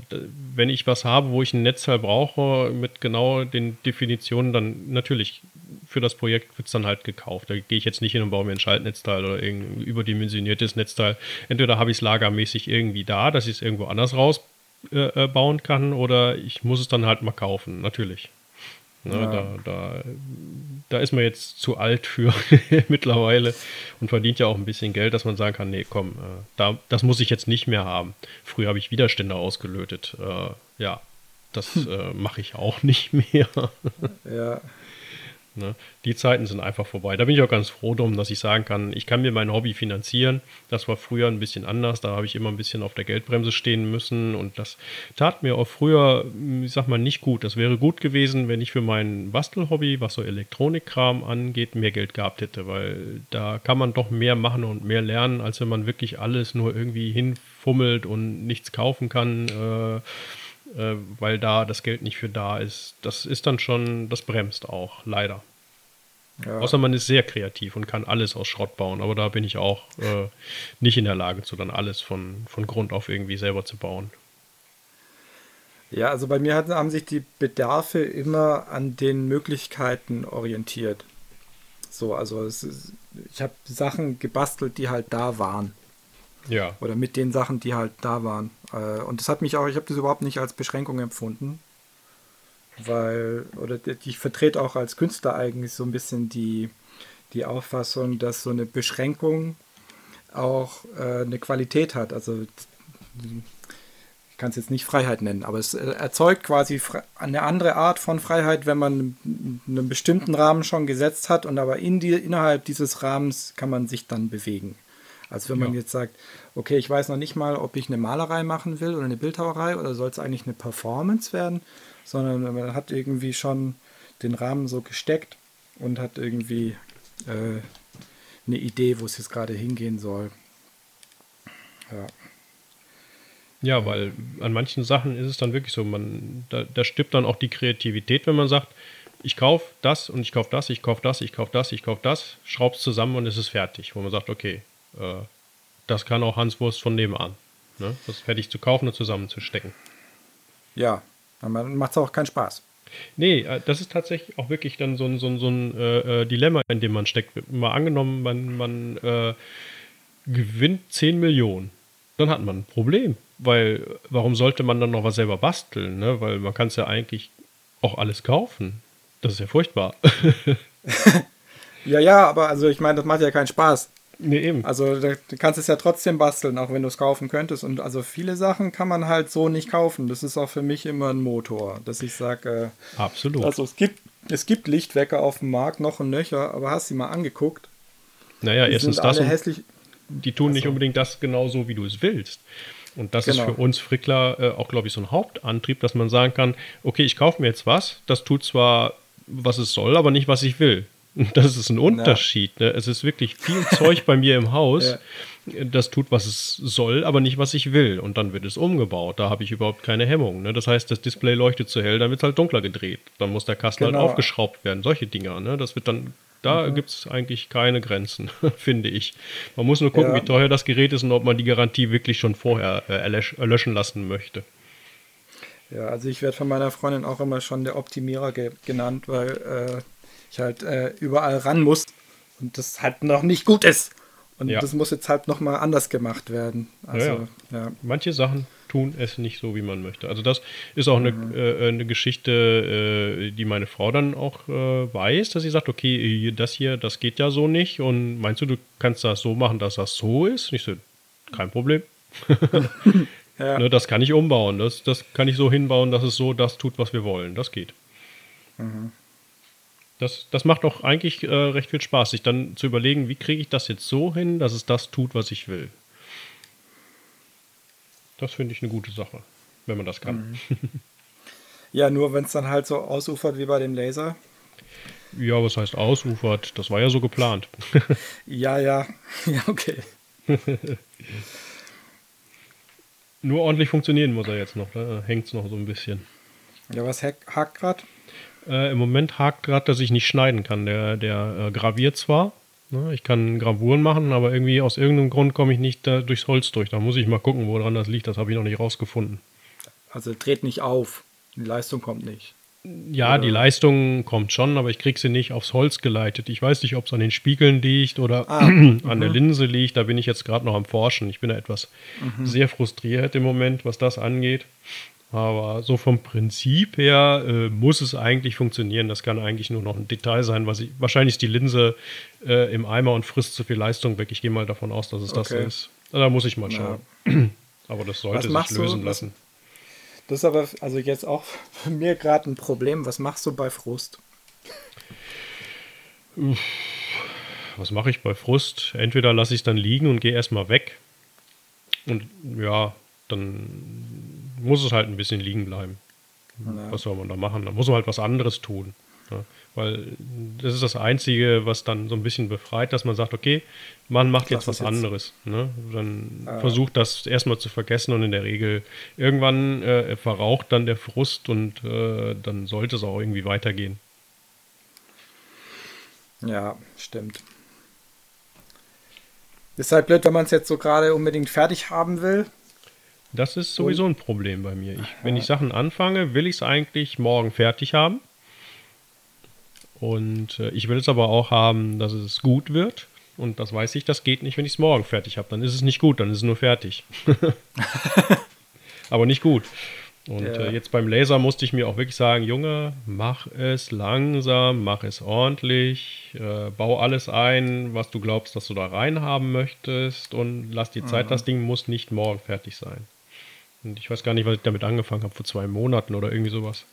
Wenn ich was habe, wo ich ein Netzteil brauche, mit genau den Definitionen, dann natürlich für das Projekt wird es dann halt gekauft. Da gehe ich jetzt nicht hin und baue mir ein Schaltnetzteil oder irgendein überdimensioniertes Netzteil. Entweder habe ich es lagermäßig irgendwie da, dass ich es irgendwo anders rausbauen äh, äh kann, oder ich muss es dann halt mal kaufen, natürlich. Ne, ja. da, da, da ist man jetzt zu alt für [laughs] mittlerweile und verdient ja auch ein bisschen Geld, dass man sagen kann, nee, komm, äh, da, das muss ich jetzt nicht mehr haben. Früher habe ich Widerstände ausgelötet. Äh, ja, das äh, [laughs] mache ich auch nicht mehr. ja. Ne? Die Zeiten sind einfach vorbei. Da bin ich auch ganz froh drum, dass ich sagen kann, ich kann mir mein Hobby finanzieren. Das war früher ein bisschen anders. Da habe ich immer ein bisschen auf der Geldbremse stehen müssen und das tat mir auch früher, ich sag mal, nicht gut. Das wäre gut gewesen, wenn ich für mein Bastelhobby, was so Elektronikkram angeht, mehr Geld gehabt hätte, weil da kann man doch mehr machen und mehr lernen, als wenn man wirklich alles nur irgendwie hinfummelt und nichts kaufen kann. Äh, äh, weil da das Geld nicht für da ist. Das ist dann schon, das bremst auch, leider. Ja. Außer man ist sehr kreativ und kann alles aus Schrott bauen, aber da bin ich auch äh, nicht in der Lage zu, dann alles von, von Grund auf irgendwie selber zu bauen. Ja, also bei mir haben sich die Bedarfe immer an den Möglichkeiten orientiert. So, also ist, ich habe Sachen gebastelt, die halt da waren. Ja. Oder mit den Sachen, die halt da waren. Äh, und das hat mich auch, ich habe das überhaupt nicht als Beschränkung empfunden. Weil, oder ich vertrete auch als Künstler eigentlich so ein bisschen die, die Auffassung, dass so eine Beschränkung auch äh, eine Qualität hat. Also ich kann es jetzt nicht Freiheit nennen, aber es äh, erzeugt quasi eine andere Art von Freiheit, wenn man einen bestimmten Rahmen schon gesetzt hat und aber in die, innerhalb dieses Rahmens kann man sich dann bewegen. Als wenn man ja. jetzt sagt, okay, ich weiß noch nicht mal, ob ich eine Malerei machen will oder eine Bildhauerei oder soll es eigentlich eine Performance werden, sondern man hat irgendwie schon den Rahmen so gesteckt und hat irgendwie äh, eine Idee, wo es jetzt gerade hingehen soll. Ja. Ja, weil an manchen Sachen ist es dann wirklich so, man, da, da stirbt dann auch die Kreativität, wenn man sagt, ich kaufe das und ich kaufe das, ich kaufe das, ich kaufe das, ich kaufe das, schraub's zusammen und es ist fertig. Wo man sagt, okay, äh, das kann auch Hans Wurst von nebenan. Ne? Das fertig zu kaufen und zusammenzustecken. Ja, dann macht es auch keinen Spaß. Nee, äh, das ist tatsächlich auch wirklich dann so ein, so ein, so ein äh, äh, Dilemma, in dem man steckt. Mal angenommen, man, man äh, gewinnt 10 Millionen. Dann hat man ein Problem. Weil, warum sollte man dann noch was selber basteln? Ne? Weil man kann es ja eigentlich auch alles kaufen. Das ist ja furchtbar. [laughs] [laughs] ja, ja, aber also ich meine, das macht ja keinen Spaß. Nee, eben. Also du kannst es ja trotzdem basteln, auch wenn du es kaufen könntest. Und also viele Sachen kann man halt so nicht kaufen. Das ist auch für mich immer ein Motor, dass ich sage. Äh, Absolut. Also es gibt, es gibt Lichtwecker auf dem Markt, noch und nöcher, aber hast du sie mal angeguckt? Naja, die erstens das. Hässlich. Die tun also. nicht unbedingt das genauso, wie du es willst. Und das genau. ist für uns Frickler äh, auch, glaube ich, so ein Hauptantrieb, dass man sagen kann, okay, ich kaufe mir jetzt was, das tut zwar, was es soll, aber nicht, was ich will. [laughs] Das ist ein Unterschied. Ja. Ne? Es ist wirklich viel Zeug bei mir im [laughs] Haus. Ja. Das tut, was es soll, aber nicht, was ich will. Und dann wird es umgebaut. Da habe ich überhaupt keine Hemmung. Ne? Das heißt, das Display leuchtet zu hell, dann wird es halt dunkler gedreht. Dann muss der Kasten halt genau. halt aufgeschraubt werden. Solche Dinger. Ne? Das wird dann da mhm. gibt es eigentlich keine Grenzen, [laughs] finde ich. Man muss nur gucken, ja. wie teuer das Gerät ist und ob man die Garantie wirklich schon vorher äh, erlöschen lassen möchte. Ja, also ich werde von meiner Freundin auch immer schon der Optimierer ge genannt, weil äh, ich halt äh, überall ran muss. und das halt noch nicht gut ist. Und ja. das muss jetzt halt nochmal anders gemacht werden. Also, ja, ja. Manche Sachen tun es nicht so, wie man möchte. Also das ist auch mhm. eine, äh, eine Geschichte, äh, die meine Frau dann auch äh, weiß, dass sie sagt, okay, das hier, das geht ja so nicht. Und meinst du, du kannst das so machen, dass das so ist? Und ich so, kein Problem. [laughs] ne, das kann ich umbauen. Das, das kann ich so hinbauen, dass es so das tut, was wir wollen. Das geht. Mhm. Das, das macht auch eigentlich äh, recht viel Spaß, sich dann zu überlegen, wie kriege ich das jetzt so hin, dass es das tut, was ich will. Das finde ich eine gute Sache, wenn man das kann. Mhm. Ja, nur wenn es dann halt so ausufert wie bei dem Laser. Ja, was heißt ausufert? Das war ja so geplant. [laughs] ja, ja, [laughs] ja, okay. [laughs] Nur ordentlich funktionieren muss er jetzt noch, da hängt es noch so ein bisschen. Ja, was hakt gerade? Äh, Im Moment hakt gerade, dass ich nicht schneiden kann. Der, der äh, graviert zwar, ne? ich kann Gravuren machen, aber irgendwie aus irgendeinem Grund komme ich nicht da durchs Holz durch. Da muss ich mal gucken, woran das liegt. Das habe ich noch nicht rausgefunden. Also dreht nicht auf. Die Leistung kommt nicht. Ja, oder? die Leistung kommt schon, aber ich kriege sie nicht aufs Holz geleitet. Ich weiß nicht, ob es an den Spiegeln liegt oder ah, [clears throat] an der mhm. Linse liegt. Da bin ich jetzt gerade noch am Forschen. Ich bin da etwas mhm. sehr frustriert im Moment, was das angeht. Aber so vom Prinzip her äh, muss es eigentlich funktionieren. Das kann eigentlich nur noch ein Detail sein, was ich, wahrscheinlich ist die Linse äh, im Eimer und frisst zu viel Leistung weg. Ich gehe mal davon aus, dass es okay. das so ist. Da muss ich mal schauen. Ja. [clears throat] Aber das sollte sich lösen du? lassen. Das ist aber also jetzt auch [laughs] für mir gerade ein Problem. Was machst du bei Frust? Was mache ich bei Frust? Entweder lasse ich es dann liegen und gehe erstmal weg. Und ja, dann muss es halt ein bisschen liegen bleiben. Ja. Was soll man da machen? Da muss man halt was anderes tun. Ja, weil das ist das Einzige, was dann so ein bisschen befreit, dass man sagt, okay, man macht jetzt was jetzt. anderes. Ne? Dann ja. versucht das erstmal zu vergessen und in der Regel irgendwann äh, verraucht dann der Frust und äh, dann sollte es auch irgendwie weitergehen. Ja, stimmt. Ist halt blöd, wenn man es jetzt so gerade unbedingt fertig haben will. Das ist sowieso ein Problem bei mir. Ich, wenn ich Sachen anfange, will ich es eigentlich morgen fertig haben. Und äh, ich will es aber auch haben, dass es gut wird. Und das weiß ich, das geht nicht, wenn ich es morgen fertig habe. Dann ist es nicht gut, dann ist es nur fertig. [laughs] [laughs] aber nicht gut. Und ja. äh, jetzt beim Laser musste ich mir auch wirklich sagen, Junge, mach es langsam, mach es ordentlich, äh, bau alles ein, was du glaubst, dass du da reinhaben möchtest und lass die Zeit, mhm. das Ding muss nicht morgen fertig sein. Und ich weiß gar nicht, was ich damit angefangen habe, vor zwei Monaten oder irgendwie sowas.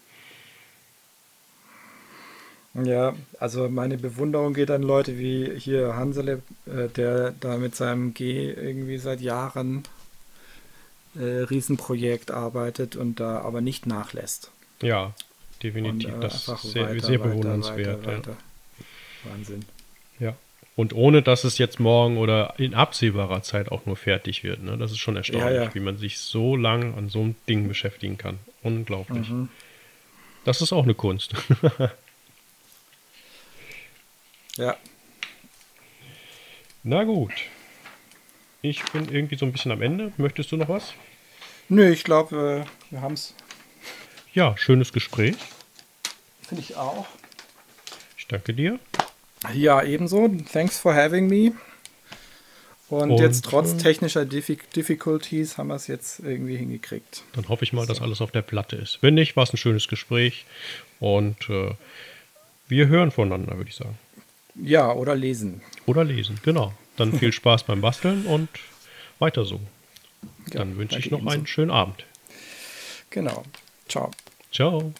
Ja, also meine Bewunderung geht an Leute wie hier Hansele, äh, der da mit seinem G irgendwie seit Jahren äh, Riesenprojekt arbeitet und da aber nicht nachlässt. Ja, definitiv. Und, äh, das ist sehr, weiter, sehr bewundernswert. Weiter, weiter, ja. Wahnsinn. Ja. Und ohne, dass es jetzt morgen oder in absehbarer Zeit auch nur fertig wird. Ne? Das ist schon erstaunlich, ja, ja. wie man sich so lang an so einem Ding beschäftigen kann. Unglaublich. Mhm. Das ist auch eine Kunst. [laughs] ja. Na gut. Ich bin irgendwie so ein bisschen am Ende. Möchtest du noch was? Nö, ich glaube, äh, wir haben es. Ja, schönes Gespräch. Finde ich auch. Ich danke dir. Ja, ebenso. Thanks for having me. Und, Und jetzt trotz technischer Difficulties haben wir es jetzt irgendwie hingekriegt. Dann hoffe ich mal, dass alles auf der Platte ist. Wenn nicht, war es ein schönes Gespräch. Und äh, wir hören voneinander, würde ich sagen. Ja, oder lesen. Oder lesen, genau. Dann viel [laughs] Spaß beim Basteln und weiter so. Dann ja, wünsche ich noch einen schönen Abend. Genau. Ciao. Ciao.